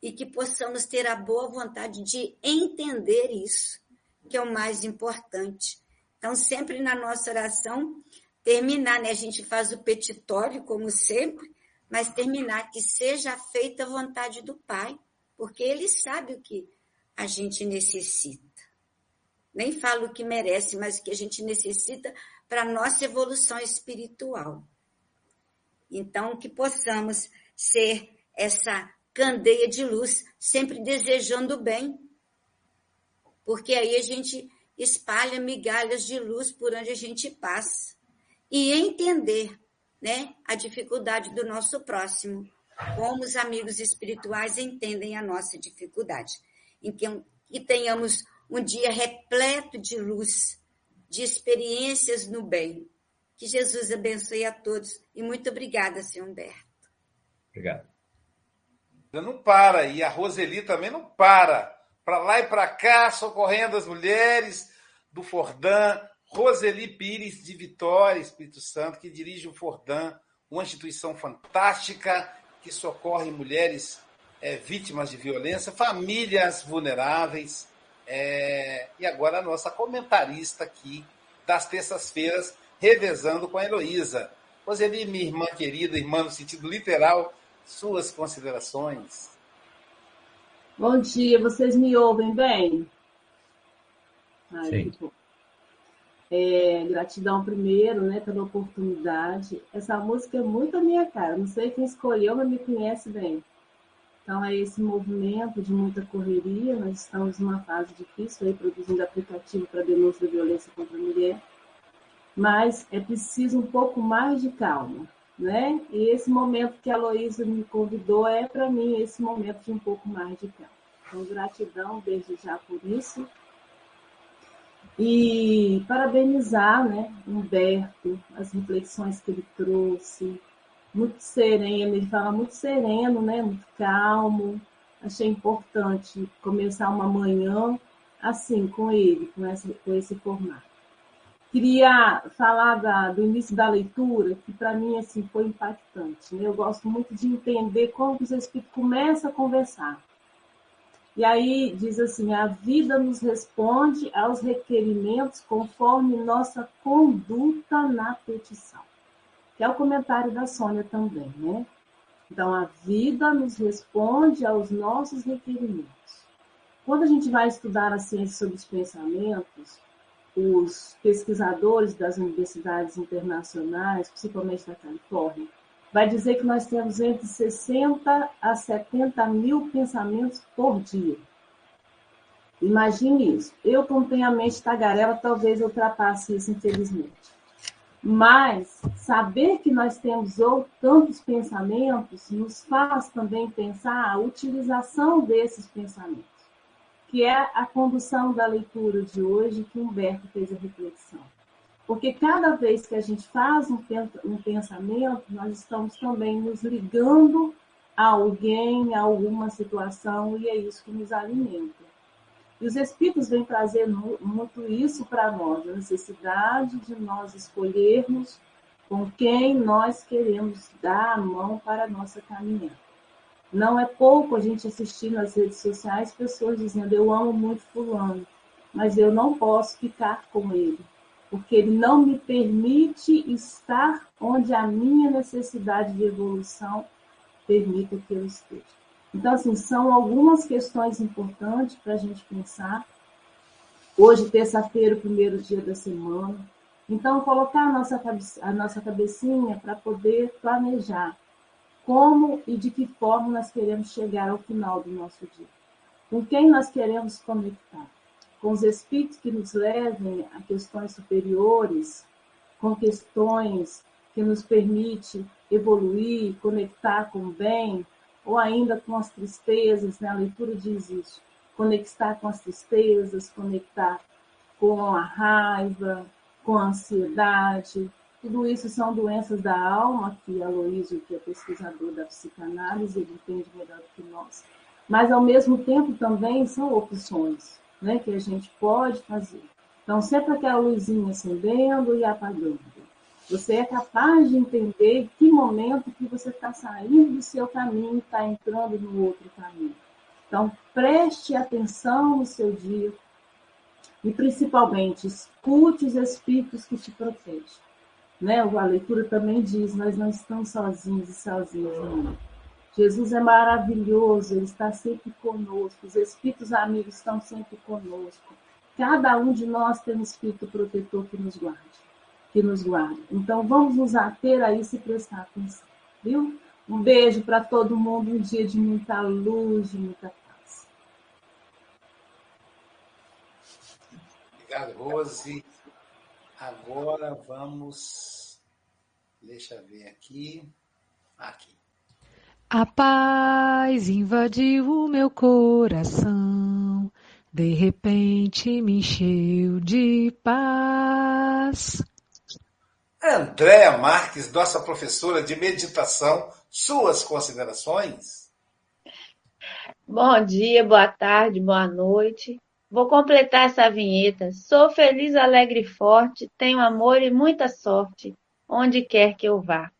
e que possamos ter a boa vontade de entender isso, que é o mais importante. Então, sempre na nossa oração, terminar, né? A gente faz o petitório, como sempre, mas terminar que seja feita a vontade do Pai, porque Ele sabe o que a gente necessita. Nem falo o que merece, mas o que a gente necessita para a nossa evolução espiritual. Então, que possamos ser essa candeia de luz, sempre desejando o bem. Porque aí a gente espalha migalhas de luz por onde a gente passa. E entender né, a dificuldade do nosso próximo, como os amigos espirituais entendem a nossa dificuldade. Que, que tenhamos um dia repleto de luz, de experiências no bem. Que Jesus abençoe a todos e muito obrigada, senhor Humberto. Obrigado. Não para, e a Roseli também não para. Para lá e para cá, socorrendo as mulheres do Fordan, Roseli Pires de Vitória, Espírito Santo, que dirige o Fordan, uma instituição fantástica que socorre mulheres é, vítimas de violência, famílias vulneráveis. É, e agora a nossa comentarista aqui das terças-feiras, revezando com a Heloísa. Roseli, minha irmã querida, irmã no sentido literal, suas considerações. Bom dia, vocês me ouvem bem? Ai, Sim. É, gratidão primeiro, né, pela oportunidade. Essa música é muito a minha cara. Não sei quem escolheu, mas me conhece bem. Então é esse movimento de muita correria. Nós estamos numa fase difícil aí produzindo aplicativo para denúncia de violência contra a mulher. Mas é preciso um pouco mais de calma né? E esse momento que a Luísa me convidou é, para mim, esse momento de um pouco mais de calma. Então, gratidão desde já por isso. E parabenizar, né, Humberto, as reflexões que ele trouxe, muito sereno, ele fala muito sereno, né, muito calmo. Achei importante começar uma manhã assim, com ele, com esse, com esse formato. Queria falar da, do início da leitura, que para mim assim, foi impactante. Né? Eu gosto muito de entender como os espíritos começam a conversar. E aí diz assim: a vida nos responde aos requerimentos conforme nossa conduta na petição. Que é o comentário da Sônia também, né? Então, a vida nos responde aos nossos requerimentos. Quando a gente vai estudar a ciência sobre os pensamentos, os pesquisadores das universidades internacionais, principalmente da Califórnia, vai dizer que nós temos entre 60 a 70 mil pensamentos por dia. Imagine isso. Eu, como tenho a mente tagarela, talvez eu ultrapasse isso, infelizmente. Mas saber que nós temos tantos pensamentos nos faz também pensar a utilização desses pensamentos que é a condução da leitura de hoje que Humberto fez a reflexão. Porque cada vez que a gente faz um, pensamento, nós estamos também nos ligando a alguém, a alguma situação, e é isso que nos alimenta. E os Espíritos vêm trazer muito isso para nós, a necessidade de nós escolhermos com quem nós queremos dar a mão para a nossa caminhada. Não é pouco a gente assistir nas redes sociais pessoas dizendo eu amo muito fulano, mas eu não posso ficar com ele, porque ele não me permite estar onde a minha necessidade de evolução permita que eu esteja. Então, assim, são algumas questões importantes para a gente pensar. Hoje, terça-feira, o primeiro dia da semana. Então, colocar a nossa, a nossa cabecinha para poder planejar como e de que forma nós queremos chegar ao final do nosso dia. Com quem nós queremos conectar? Com os espíritos que nos levem a questões superiores, com questões que nos permite evoluir, conectar com o bem, ou ainda com as tristezas, né? a leitura diz isso, conectar com as tristezas, conectar com a raiva, com a ansiedade, tudo isso são doenças da alma, que Aloysio, que é pesquisador da psicanálise, ele entende melhor do que nós. Mas, ao mesmo tempo, também são opções né, que a gente pode fazer. Então, sempre aquela luzinha acendendo e apagando. Você é capaz de entender que momento que você está saindo do seu caminho e está entrando no outro caminho. Então, preste atenção no seu dia e, principalmente, escute os espíritos que te protegem. né? A leitura também diz: nós não estamos sozinhos e sozinhos. Jesus é maravilhoso, ele está sempre conosco, os espíritos amigos estão sempre conosco. Cada um de nós tem um espírito protetor que nos guarde, que nos guarde. Então vamos nos ater a isso e prestar atenção, viu? Um beijo para todo mundo, um dia de muita luz, de muita paz. Obrigado, Rose. Agora vamos. Deixa eu ver aqui. Aqui. A paz invadiu o meu coração, de repente me encheu de paz. Andréa Marques, nossa professora de meditação, suas considerações? Bom dia, boa tarde, boa noite. Vou completar essa vinheta. Sou feliz, alegre e forte, tenho amor e muita sorte, onde quer que eu vá.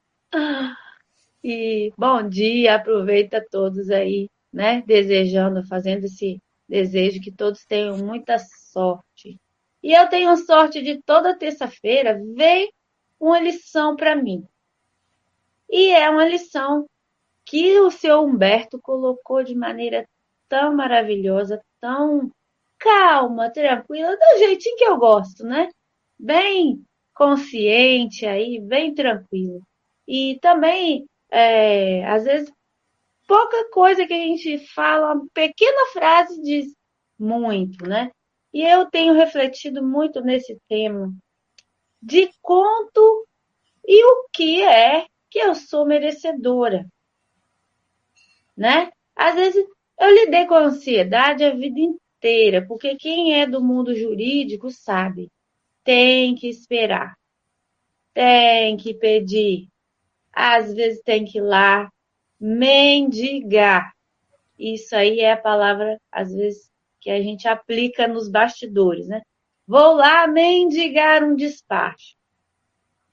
E bom dia, aproveita todos aí, né? Desejando, fazendo esse desejo que todos tenham muita sorte. E eu tenho sorte de toda terça-feira ver uma lição para mim. E é uma lição que o seu Humberto colocou de maneira tão maravilhosa, tão calma, tranquila, do jeitinho que eu gosto, né? Bem consciente aí, bem tranquilo. E também é, às vezes, pouca coisa que a gente fala, uma pequena frase diz muito, né? E eu tenho refletido muito nesse tema de quanto e o que é que eu sou merecedora, né? Às vezes eu lidei com a ansiedade a vida inteira, porque quem é do mundo jurídico sabe, tem que esperar, tem que pedir, às vezes tem que ir lá mendigar. Isso aí é a palavra, às vezes, que a gente aplica nos bastidores, né? Vou lá mendigar um despacho.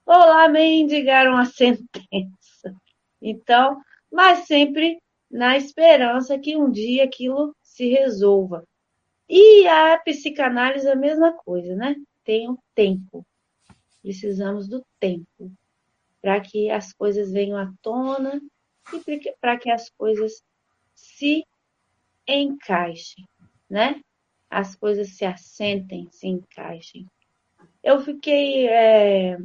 Vou lá mendigar uma [LAUGHS] sentença. Então, mas sempre na esperança que um dia aquilo se resolva. E a psicanálise é a mesma coisa, né? Tem o tempo. Precisamos do tempo para que as coisas venham à tona e para que as coisas se encaixem, né? As coisas se assentem, se encaixem. Eu fiquei é,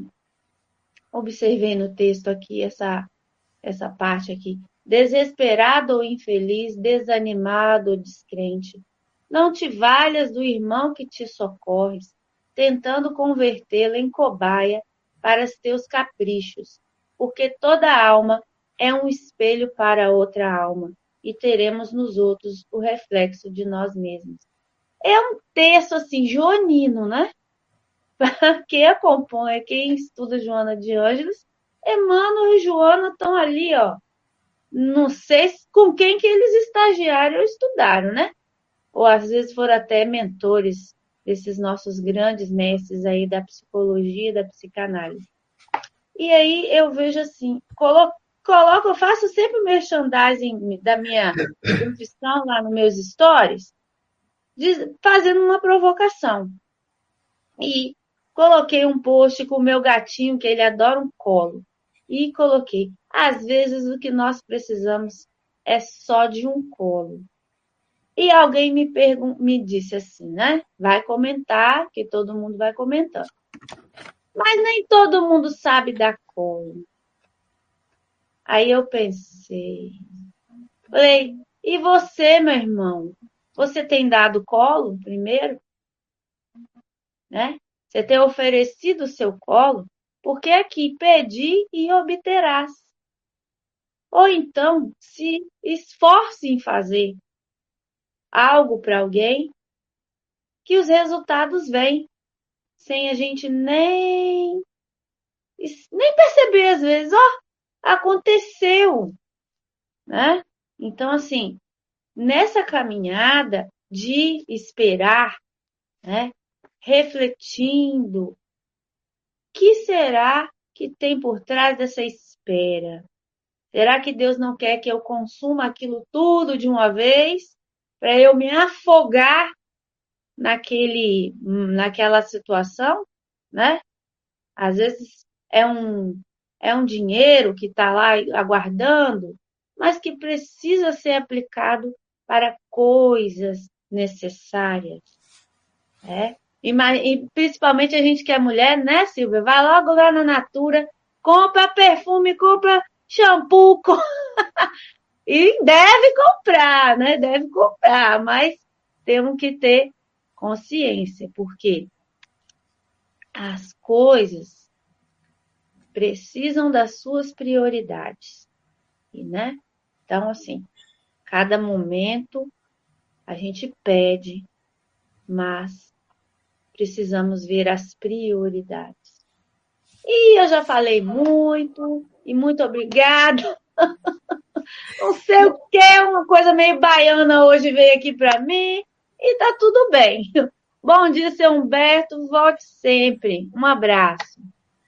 observando o texto aqui, essa, essa parte aqui. Desesperado ou infeliz, desanimado ou descrente, não te valhas do irmão que te socorres, tentando convertê-lo em cobaia para os teus caprichos, porque toda alma é um espelho para outra alma, e teremos nos outros o reflexo de nós mesmos. É um texto assim, joanino, né? [LAUGHS] quem acompanha, quem estuda Joana de Ângeles, Emmanuel e Joana estão ali, ó. Não sei com quem que eles estagiaram ou estudaram, né? Ou às vezes foram até mentores desses nossos grandes mestres aí da psicologia da psicanálise. E aí eu vejo assim, coloco, coloco eu faço sempre merchandising da minha [LAUGHS] profissão lá nos meus stories, fazendo uma provocação. E coloquei um post com o meu gatinho, que ele adora um colo. E coloquei, às vezes o que nós precisamos é só de um colo. E alguém me, me disse assim, né? Vai comentar, que todo mundo vai comentando. Mas nem todo mundo sabe dar colo. Aí eu pensei, falei, e você, meu irmão? Você tem dado colo primeiro? Né? Você tem oferecido o seu colo? Porque aqui pedi e obterás. Ou então, se esforce em fazer algo para alguém, que os resultados vêm sem a gente nem nem perceber às vezes, ó, aconteceu, né? Então assim, nessa caminhada de esperar, né, refletindo, que será que tem por trás dessa espera? Será que Deus não quer que eu consuma aquilo tudo de uma vez? para eu me afogar naquele, naquela situação, né? Às vezes é um, é um dinheiro que está lá aguardando, mas que precisa ser aplicado para coisas necessárias. Né? E, e principalmente a gente que é mulher, né, Silvia? Vai logo lá na Natura, compra perfume, compra shampoo, [LAUGHS] com... e deve comprar, né? Deve comprar, mas temos que ter consciência, porque as coisas precisam das suas prioridades, e, né? Então, assim, cada momento a gente pede, mas precisamos ver as prioridades. E eu já falei muito, e muito obrigada. [LAUGHS] Não sei o que, uma coisa meio baiana hoje veio aqui para mim, e tá tudo bem. [LAUGHS] Bom dia, seu Humberto, volte sempre. Um abraço.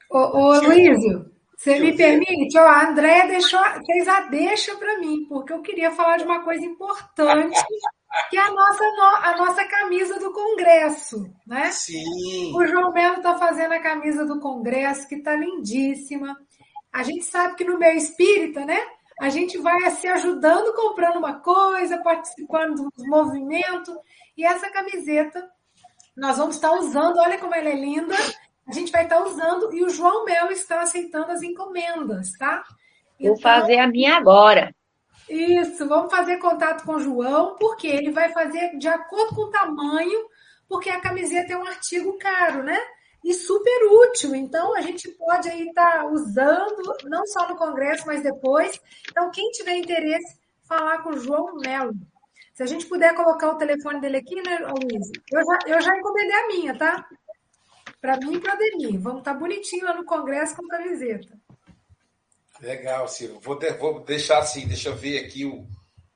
Ô, ô Luísio, você me permite? Ó, a Andréia deixou, fez a deixa para mim, porque eu queria falar de uma coisa importante, que é a nossa, a nossa camisa do Congresso, né? Sim. O João Melo está fazendo a camisa do Congresso, que está lindíssima. A gente sabe que no meio espírita, né? A gente vai se ajudando, comprando uma coisa, participando dos movimentos. E essa camiseta nós vamos estar usando, olha como ela é linda a gente vai estar usando e o João Melo está aceitando as encomendas, tá? Então, Vou fazer a minha agora. Isso, vamos fazer contato com o João, porque ele vai fazer de acordo com o tamanho, porque a camiseta é um artigo caro, né? E super útil. Então, a gente pode aí estar usando, não só no congresso, mas depois. Então, quem tiver interesse, falar com o João Melo. Se a gente puder colocar o telefone dele aqui, né, Luiz? Eu já, eu já encomendei a minha, tá? Para mim e para Denis. Vamos estar tá bonitinho lá no Congresso com camiseta. Legal, Silvio. Vou, de, vou deixar assim, deixa eu ver aqui o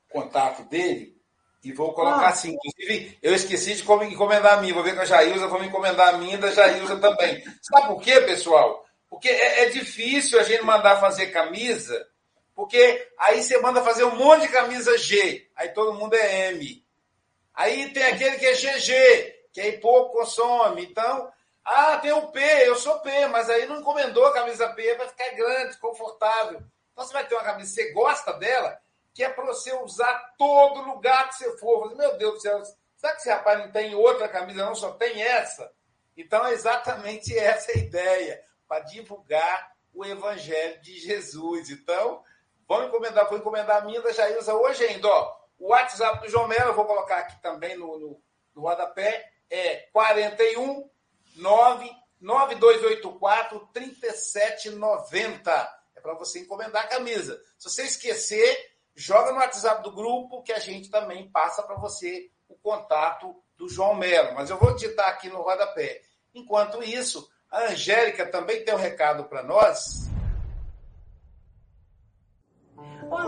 contato dele e vou colocar ah. assim. Inclusive, eu esqueci de encomendar a minha. Vou ver com a Jailza, vou me encomendar a minha da Jailza também. Sabe por quê, pessoal? Porque é, é difícil a gente mandar fazer camisa, porque aí você manda fazer um monte de camisa G, aí todo mundo é M. Aí tem aquele que é GG, que aí pouco consome. Então, ah, tem o P, eu sou P, mas aí não encomendou a camisa P, vai ficar grande, confortável. Então você vai ter uma camisa, você gosta dela, que é para você usar todo lugar que você for. Meu Deus do céu, será que esse rapaz não tem outra camisa, não? Só tem essa? Então é exatamente [LAUGHS] essa a ideia, para divulgar o Evangelho de Jesus. Então, vamos encomendar, vou encomendar a minha da Jailza hoje ainda. Ó, o WhatsApp do João Melo, eu vou colocar aqui também no, no, no rodapé, é 41 99284 3790. É para você encomendar a camisa. Se você esquecer, joga no WhatsApp do grupo que a gente também passa para você o contato do João Melo. Mas eu vou digitar aqui no rodapé. Enquanto isso, a Angélica também tem um recado para nós.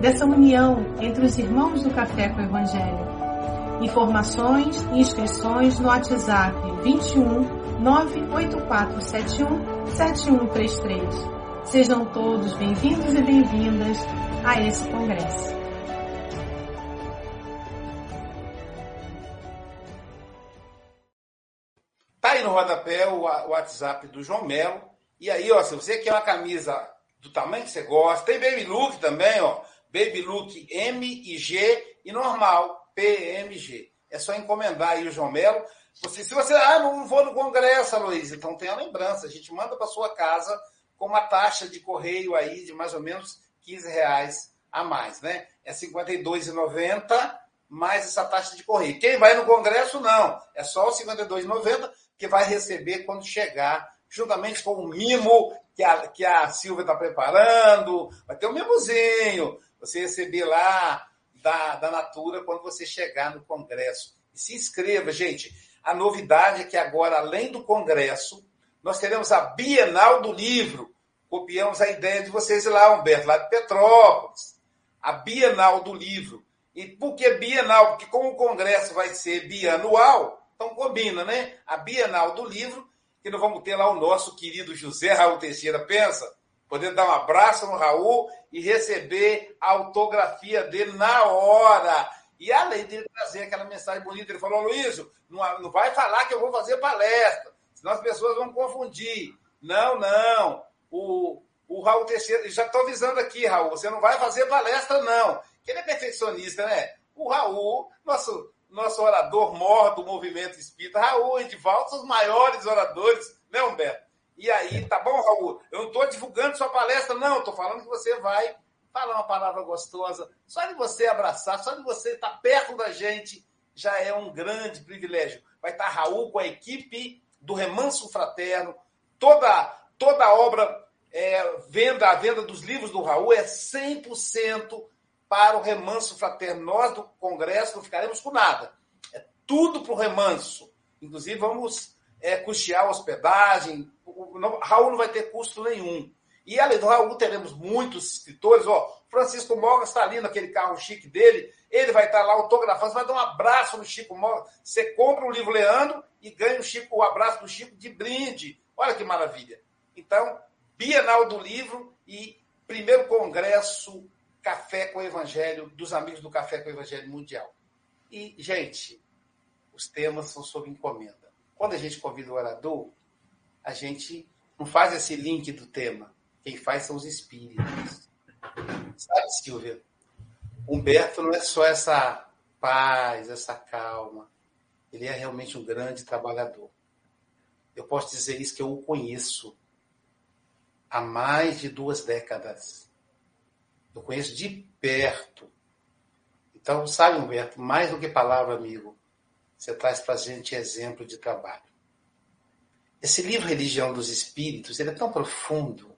dessa união entre os irmãos do Café com o Evangelho. Informações e inscrições no WhatsApp 21 98471 7133. Sejam todos bem-vindos e bem-vindas a esse congresso. Tá aí no rodapé o WhatsApp do João Melo. E aí, ó, se você quer uma camisa do tamanho que você gosta, tem baby look também, ó. Baby Look M e G e normal PMG. É só encomendar aí o João Melo. Você, se você, ah, não vou no congresso, Luiz, então tem a lembrança. A gente manda para sua casa com uma taxa de correio aí de mais ou menos 15 reais a mais, né? É R$ 52,90 mais essa taxa de correio. Quem vai no congresso, não. É só R$ 52,90 que vai receber quando chegar, juntamente com o mimo que a, que a Silvia está preparando. Vai ter um mimozinho você receber lá da, da Natura quando você chegar no Congresso. E se inscreva, gente. A novidade é que agora, além do Congresso, nós teremos a Bienal do Livro, copiamos a ideia de vocês lá, Humberto, lá de Petrópolis. A Bienal do Livro. E por que Bienal? Porque como o congresso vai ser bianual, então combina, né? A Bienal do Livro, que nós vamos ter lá o nosso querido José Raul Teixeira, pensa, podendo dar um abraço no Raul e receber a autografia dele na hora. E além de trazer aquela mensagem bonita, ele falou, Luísio, não, não vai falar que eu vou fazer palestra, senão as pessoas vão confundir. Não, não. O, o Raul Teixeira, já estou avisando aqui, Raul, você não vai fazer palestra, não. Que ele é perfeccionista, né? O Raul, nosso, nosso orador mor do movimento espírita, Raul e Edivaldo são os maiores oradores, né, Humberto? E aí, tá bom, Raul? Eu não estou divulgando sua palestra, não. Estou falando que você vai falar uma palavra gostosa. Só de você abraçar, só de você estar perto da gente, já é um grande privilégio. Vai estar Raul com a equipe do Remanso Fraterno. Toda, toda a obra, é, venda, a venda dos livros do Raul é 100% para o Remanso Fraterno. Nós do Congresso não ficaremos com nada. É tudo para o Remanso. Inclusive, vamos é, custear hospedagem. Não, Raul não vai ter custo nenhum. E além do Raul, teremos muitos escritores. Ó, Francisco Mogas está ali naquele carro chique dele. Ele vai estar lá autografando. Você vai dar um abraço no Chico Mogas. Você compra o livro Leandro e ganha o, Chico, o abraço do Chico de brinde. Olha que maravilha. Então, Bienal do Livro e primeiro congresso Café com o Evangelho, dos amigos do Café com o Evangelho Mundial. E, gente, os temas são sob encomenda. Quando a gente convida o orador, a gente não faz esse link do tema. Quem faz são os espíritos. Sabe, Silvia? Humberto não é só essa paz, essa calma. Ele é realmente um grande trabalhador. Eu posso dizer isso que eu o conheço há mais de duas décadas. Eu conheço de perto. Então, sabe, Humberto, mais do que palavra, amigo, você traz para a gente exemplo de trabalho. Esse livro Religião dos Espíritos, ele é tão profundo.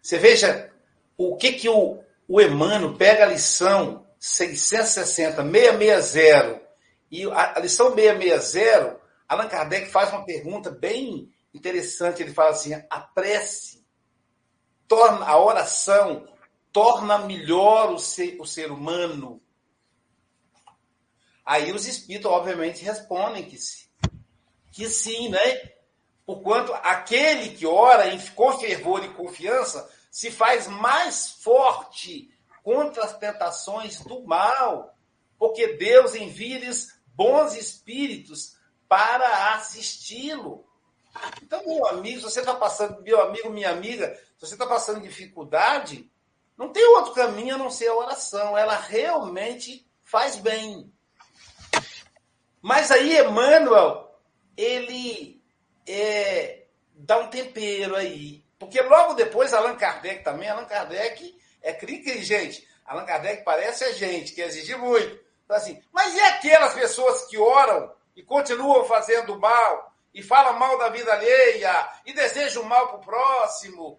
Você veja o que que o, o Emmanuel pega a lição 660, 660, e a, a lição 660, Allan Kardec faz uma pergunta bem interessante. Ele fala assim: a prece torna a oração torna melhor o ser, o ser humano? Aí os espíritos, obviamente, respondem que sim. Que sim, né? Porquanto aquele que ora com fervor e confiança se faz mais forte contra as tentações do mal, porque Deus envia-lhes bons espíritos para assisti-lo. Então, meu amigo, se você está passando, meu amigo, minha amiga, se você está passando dificuldade, não tem outro caminho a não ser a oração. Ela realmente faz bem. Mas aí, Emmanuel, ele é, dá um tempero aí. Porque logo depois, Allan Kardec também, Allan Kardec é cri-cri, gente. Allan Kardec parece a gente, que exige muito. Então, assim, mas e aquelas pessoas que oram e continuam fazendo mal, e falam mal da vida alheia, e desejam mal para o próximo?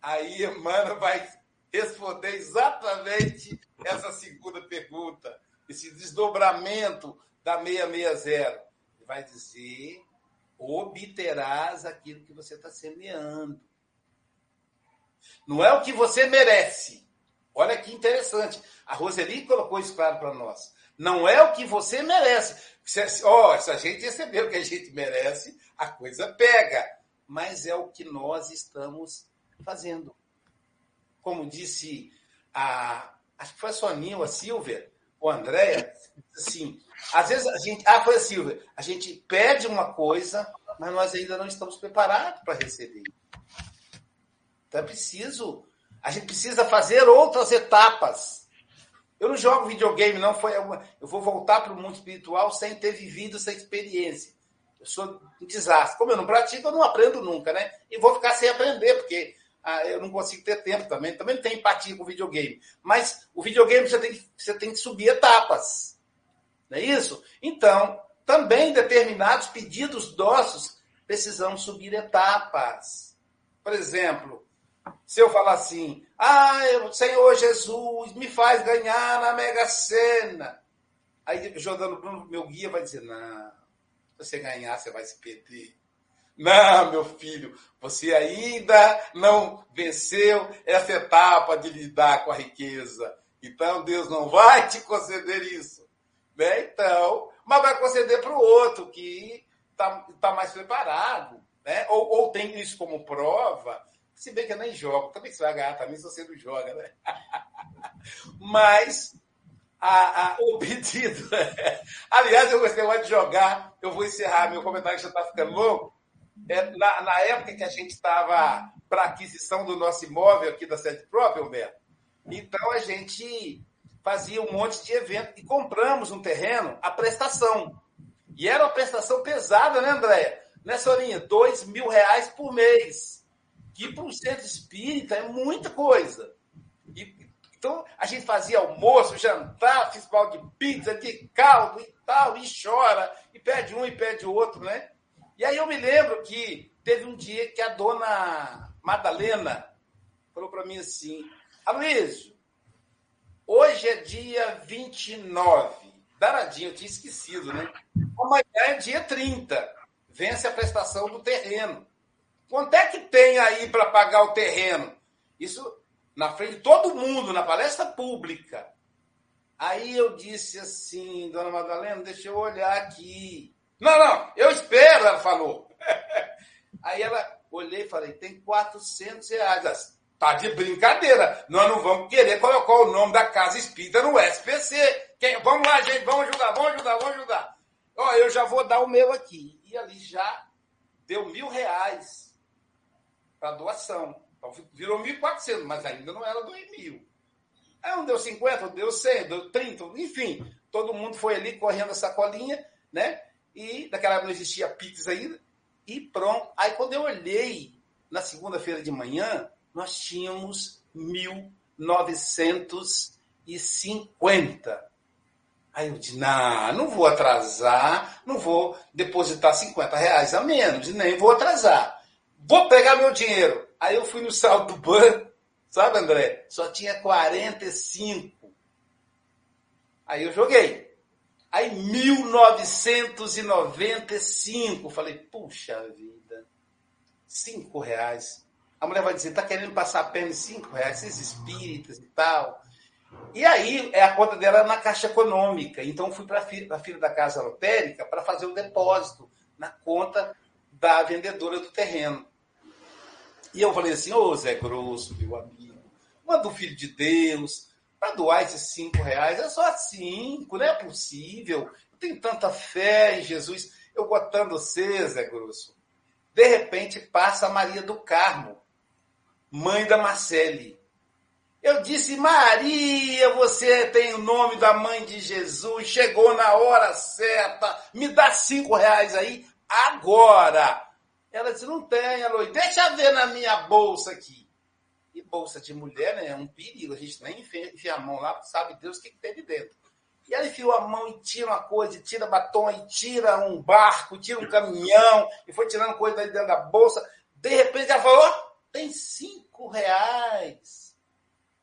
Aí, Emmanuel vai responder exatamente essa segunda pergunta, esse desdobramento da 660. Ele vai dizer: obterás aquilo que você está semeando. Não é o que você merece. Olha que interessante. A Roseli colocou isso claro para nós. Não é o que você merece. Se, oh, se a gente receber o que a gente merece, a coisa pega. Mas é o que nós estamos fazendo como disse a. Acho que foi a Soninha ou a Silvia, ou a Andréia, assim, às vezes a gente. Ah, foi a Silvia. A gente pede uma coisa, mas nós ainda não estamos preparados para receber. Então é preciso. A gente precisa fazer outras etapas. Eu não jogo videogame, não. Foi uma, eu vou voltar para o mundo espiritual sem ter vivido essa experiência. Eu sou um desastre. Como eu não pratico, eu não aprendo nunca, né? E vou ficar sem aprender, porque ah, eu não consigo ter tempo também. Também não tenho empatia com o videogame. Mas o videogame você tem, que, você tem que subir etapas. Não é isso? Então, também determinados pedidos nossos precisamos subir etapas. Por exemplo, se eu falar assim, ah, Senhor Jesus, me faz ganhar na Mega Sena. Aí Jordano Bruno, meu guia, vai dizer, não, se você ganhar, você vai se perder. Não, meu filho, você ainda não venceu essa etapa de lidar com a riqueza. Então Deus não vai te conceder isso. Né? Então, mas vai conceder para o outro que está tá mais preparado. Né? Ou, ou tem isso como prova. Se bem que eu nem jogo, também você vai ganhar também se você não joga, né? [LAUGHS] Mas a, a, o pedido. Aliás, eu gostei mais de jogar. Eu vou encerrar meu comentário que já está ficando longo. É, na, na, época que a gente estava para aquisição do nosso imóvel aqui da sede própria, Humberto, então a gente fazia um monte de evento e compramos um terreno a prestação. E era uma prestação pesada, né, Andréia? Nessa horinha, dois mil reais por mês. Que para um centro espírita é muita coisa. E, então a gente fazia almoço, jantar, festival de pizza, de caldo e tal, e chora, e pede um e pede outro, né? E aí eu me lembro que teve um dia que a dona Madalena falou para mim assim: Aloysio, hoje é dia 29. Daradinho, eu tinha esquecido, né? Amanhã é dia 30. Vence a prestação do terreno. Quanto é que tem aí para pagar o terreno? Isso na frente de todo mundo, na palestra pública. Aí eu disse assim, dona Madalena, deixa eu olhar aqui. Não, não, eu espero, ela falou. [LAUGHS] Aí ela olhei e falei, tem 400 reais. Tá de brincadeira. Nós não vamos querer colocar o nome da Casa Espírita no SPC. Quem... Vamos lá, gente, vamos ajudar, vamos ajudar, vamos ajudar. Ó, eu já vou dar o meu aqui. E ali já deu mil reais para doação. Então virou 1.400, mas ainda não era 2.000. Aí um deu 50, deu 100, deu 30, enfim. Todo mundo foi ali correndo a sacolinha, né? E naquela época não existia Pix ainda. E pronto. Aí quando eu olhei na segunda-feira de manhã, nós tínhamos 1.950. Aí eu disse, não, não vou atrasar, não vou depositar 50 reais a menos, nem vou atrasar. Vou pegar meu dinheiro. Aí eu fui no saldo do banco, sabe, André? Só tinha 45. Aí eu joguei. Aí 1995, falei, puxa vida, cinco reais. A mulher vai dizer, tá querendo passar a perna em cinco reais, esses espíritas e tal. E aí é a conta dela na Caixa Econômica. Então fui para a fila da Casa Lotérica para fazer o depósito na conta da vendedora do terreno. E eu falei assim, ô Zé Grosso, meu amigo, manda o filho de Deus, para doar esses cinco reais é só cinco, não é possível. Eu tenho tanta fé em Jesus. Eu botando você, Zé Grosso. De repente passa a Maria do Carmo, mãe da Marcele. Eu disse, Maria, você tem o nome da mãe de Jesus, chegou na hora certa, me dá cinco reais aí, agora. Ela disse, não tem, Aloy, deixa ver na minha bolsa aqui. E bolsa de mulher né, é um perigo, a gente nem enfia a mão lá, sabe Deus o que, que tem de dentro. E ela enfiou a mão e tira uma coisa, e tira batom, e tira um barco, tira um caminhão, e foi tirando coisa daí dentro da bolsa. De repente ela falou: tem cinco reais.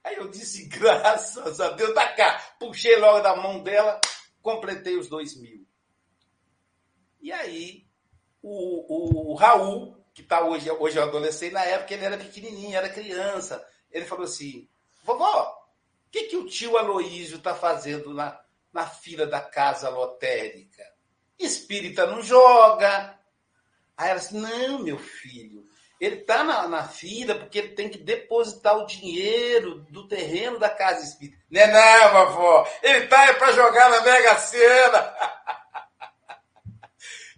Aí eu disse, [LAUGHS] graças a Deus, tá cá. Puxei logo da mão dela, completei os dois mil. E aí, o, o Raul, que está hoje, hoje é um adolescente, na época ele era pequenininho, era criança. Ele falou assim: vovó, o que, que o tio Aloísio está fazendo na, na fila da casa lotérica? Espírita não joga. Aí ela disse: não, meu filho, ele está na, na fila porque ele tem que depositar o dinheiro do terreno da casa espírita. Não é não, vovó. Ele está é para jogar na Mega Sena. [LAUGHS]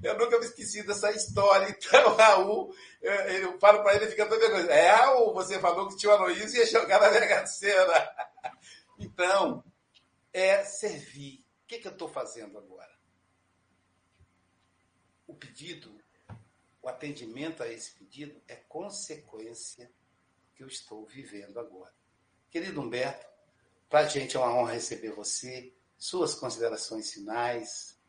Eu nunca me esqueci dessa história. Então, [LAUGHS] Raul, eu falo para ele, fica todo vergonhoso. É, Raul, você falou que tinha o Aloysio ia jogar na Mega Sena. [LAUGHS] Então, é servir. O que, que eu estou fazendo agora? O pedido, o atendimento a esse pedido é consequência do que eu estou vivendo agora. Querido Humberto, para a gente é uma honra receber você, suas considerações finais,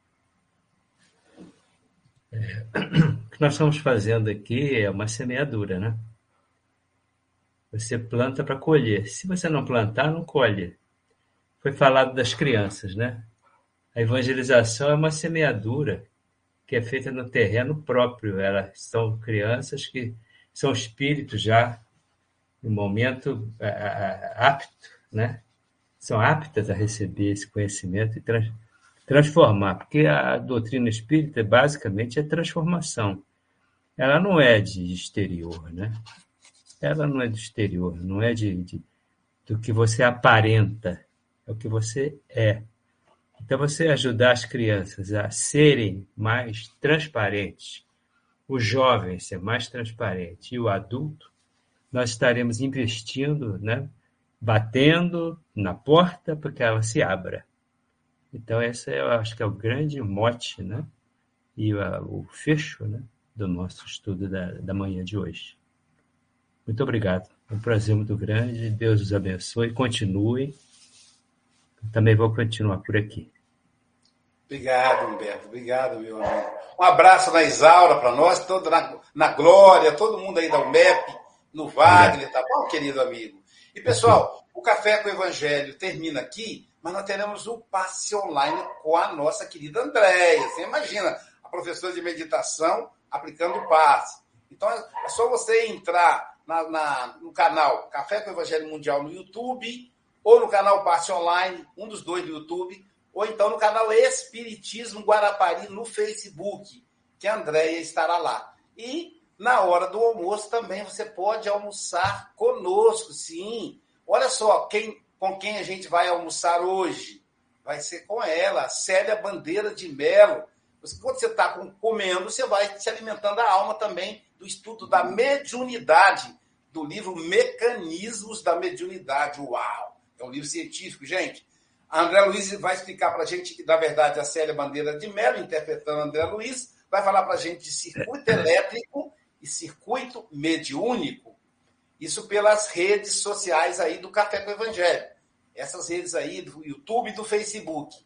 é, [CLEARS THROAT] o que nós estamos fazendo aqui é uma semeadura, né? Você planta para colher. Se você não plantar, não colhe. Foi falado das crianças, né? A evangelização é uma semeadura que é feita no terreno próprio. Elas são crianças que são espíritos já no momento apto, né? São aptas a receber esse conhecimento e trans, transformar, porque a doutrina espírita basicamente é transformação. Ela não é de exterior, né? Ela não é do exterior, não é de, de do que você aparenta, é o que você é. Então, você ajudar as crianças a serem mais transparentes, o jovem ser mais transparente e o adulto, nós estaremos investindo, né? batendo na porta para que ela se abra. Então, esse eu acho que é o grande mote né? e o fecho né? do nosso estudo da, da manhã de hoje. Muito obrigado. É um prazer muito grande. Deus os abençoe. Continue. Também vou continuar por aqui. Obrigado, Humberto. Obrigado, meu amigo. Um abraço na Isaura para nós, todo na, na Glória, todo mundo aí da UMEP, no Wagner, tá bom, querido amigo? E, pessoal, o Café com o Evangelho termina aqui, mas nós teremos um passe online com a nossa querida Andréia. Você imagina, a professora de meditação aplicando o passe. Então, é só você entrar na, na, no canal Café com o Evangelho Mundial no YouTube, ou no canal Passe Online, um dos dois do YouTube, ou então no canal Espiritismo Guarapari no Facebook, que a Andréia estará lá. E na hora do almoço também você pode almoçar conosco, sim. Olha só quem, com quem a gente vai almoçar hoje. Vai ser com ela, Célia Bandeira de Melo. Quando você está comendo, você vai se alimentando a alma também do estudo da mediunidade, do livro Mecanismos da Mediunidade. Uau! É um livro científico, gente. A André Luiz vai explicar para a gente que, na verdade, a Célia Bandeira de Mello, interpretando André Luiz, vai falar para a gente de circuito elétrico e circuito mediúnico. Isso pelas redes sociais aí do Café com o Evangelho. Essas redes aí do YouTube e do Facebook.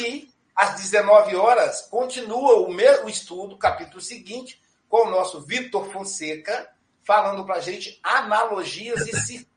E às 19 horas continua o mesmo estudo, capítulo seguinte, com o nosso Vitor Fonseca, falando para a gente analogias e circuitos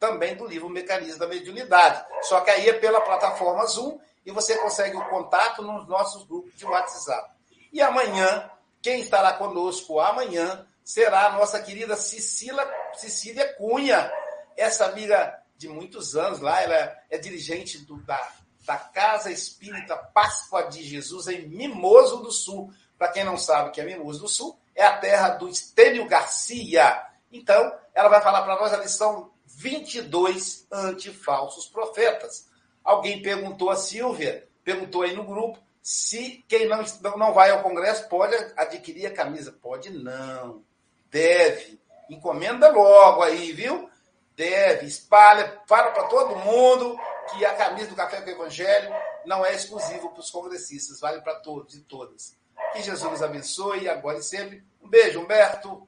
também do livro Mecanismo da Mediunidade. Só que aí é pela plataforma Zoom e você consegue o contato nos nossos grupos de WhatsApp. E amanhã, quem estará conosco amanhã será a nossa querida Cecília, Cecília Cunha, essa amiga de muitos anos lá, ela é dirigente do, da, da Casa Espírita Páscoa de Jesus em Mimoso do Sul. Para quem não sabe que é Mimoso do Sul, é a terra do Estênio Garcia. Então, ela vai falar para nós a lição 22 antifalsos profetas. Alguém perguntou a Silvia, perguntou aí no grupo, se quem não, não vai ao Congresso pode adquirir a camisa. Pode não. Deve. Encomenda logo aí, viu? Deve. Espalha, fala para todo mundo que a camisa do Café com o Evangelho não é exclusiva para os congressistas, vale para todos e todas. Que Jesus nos abençoe agora e sempre. Um beijo, Humberto.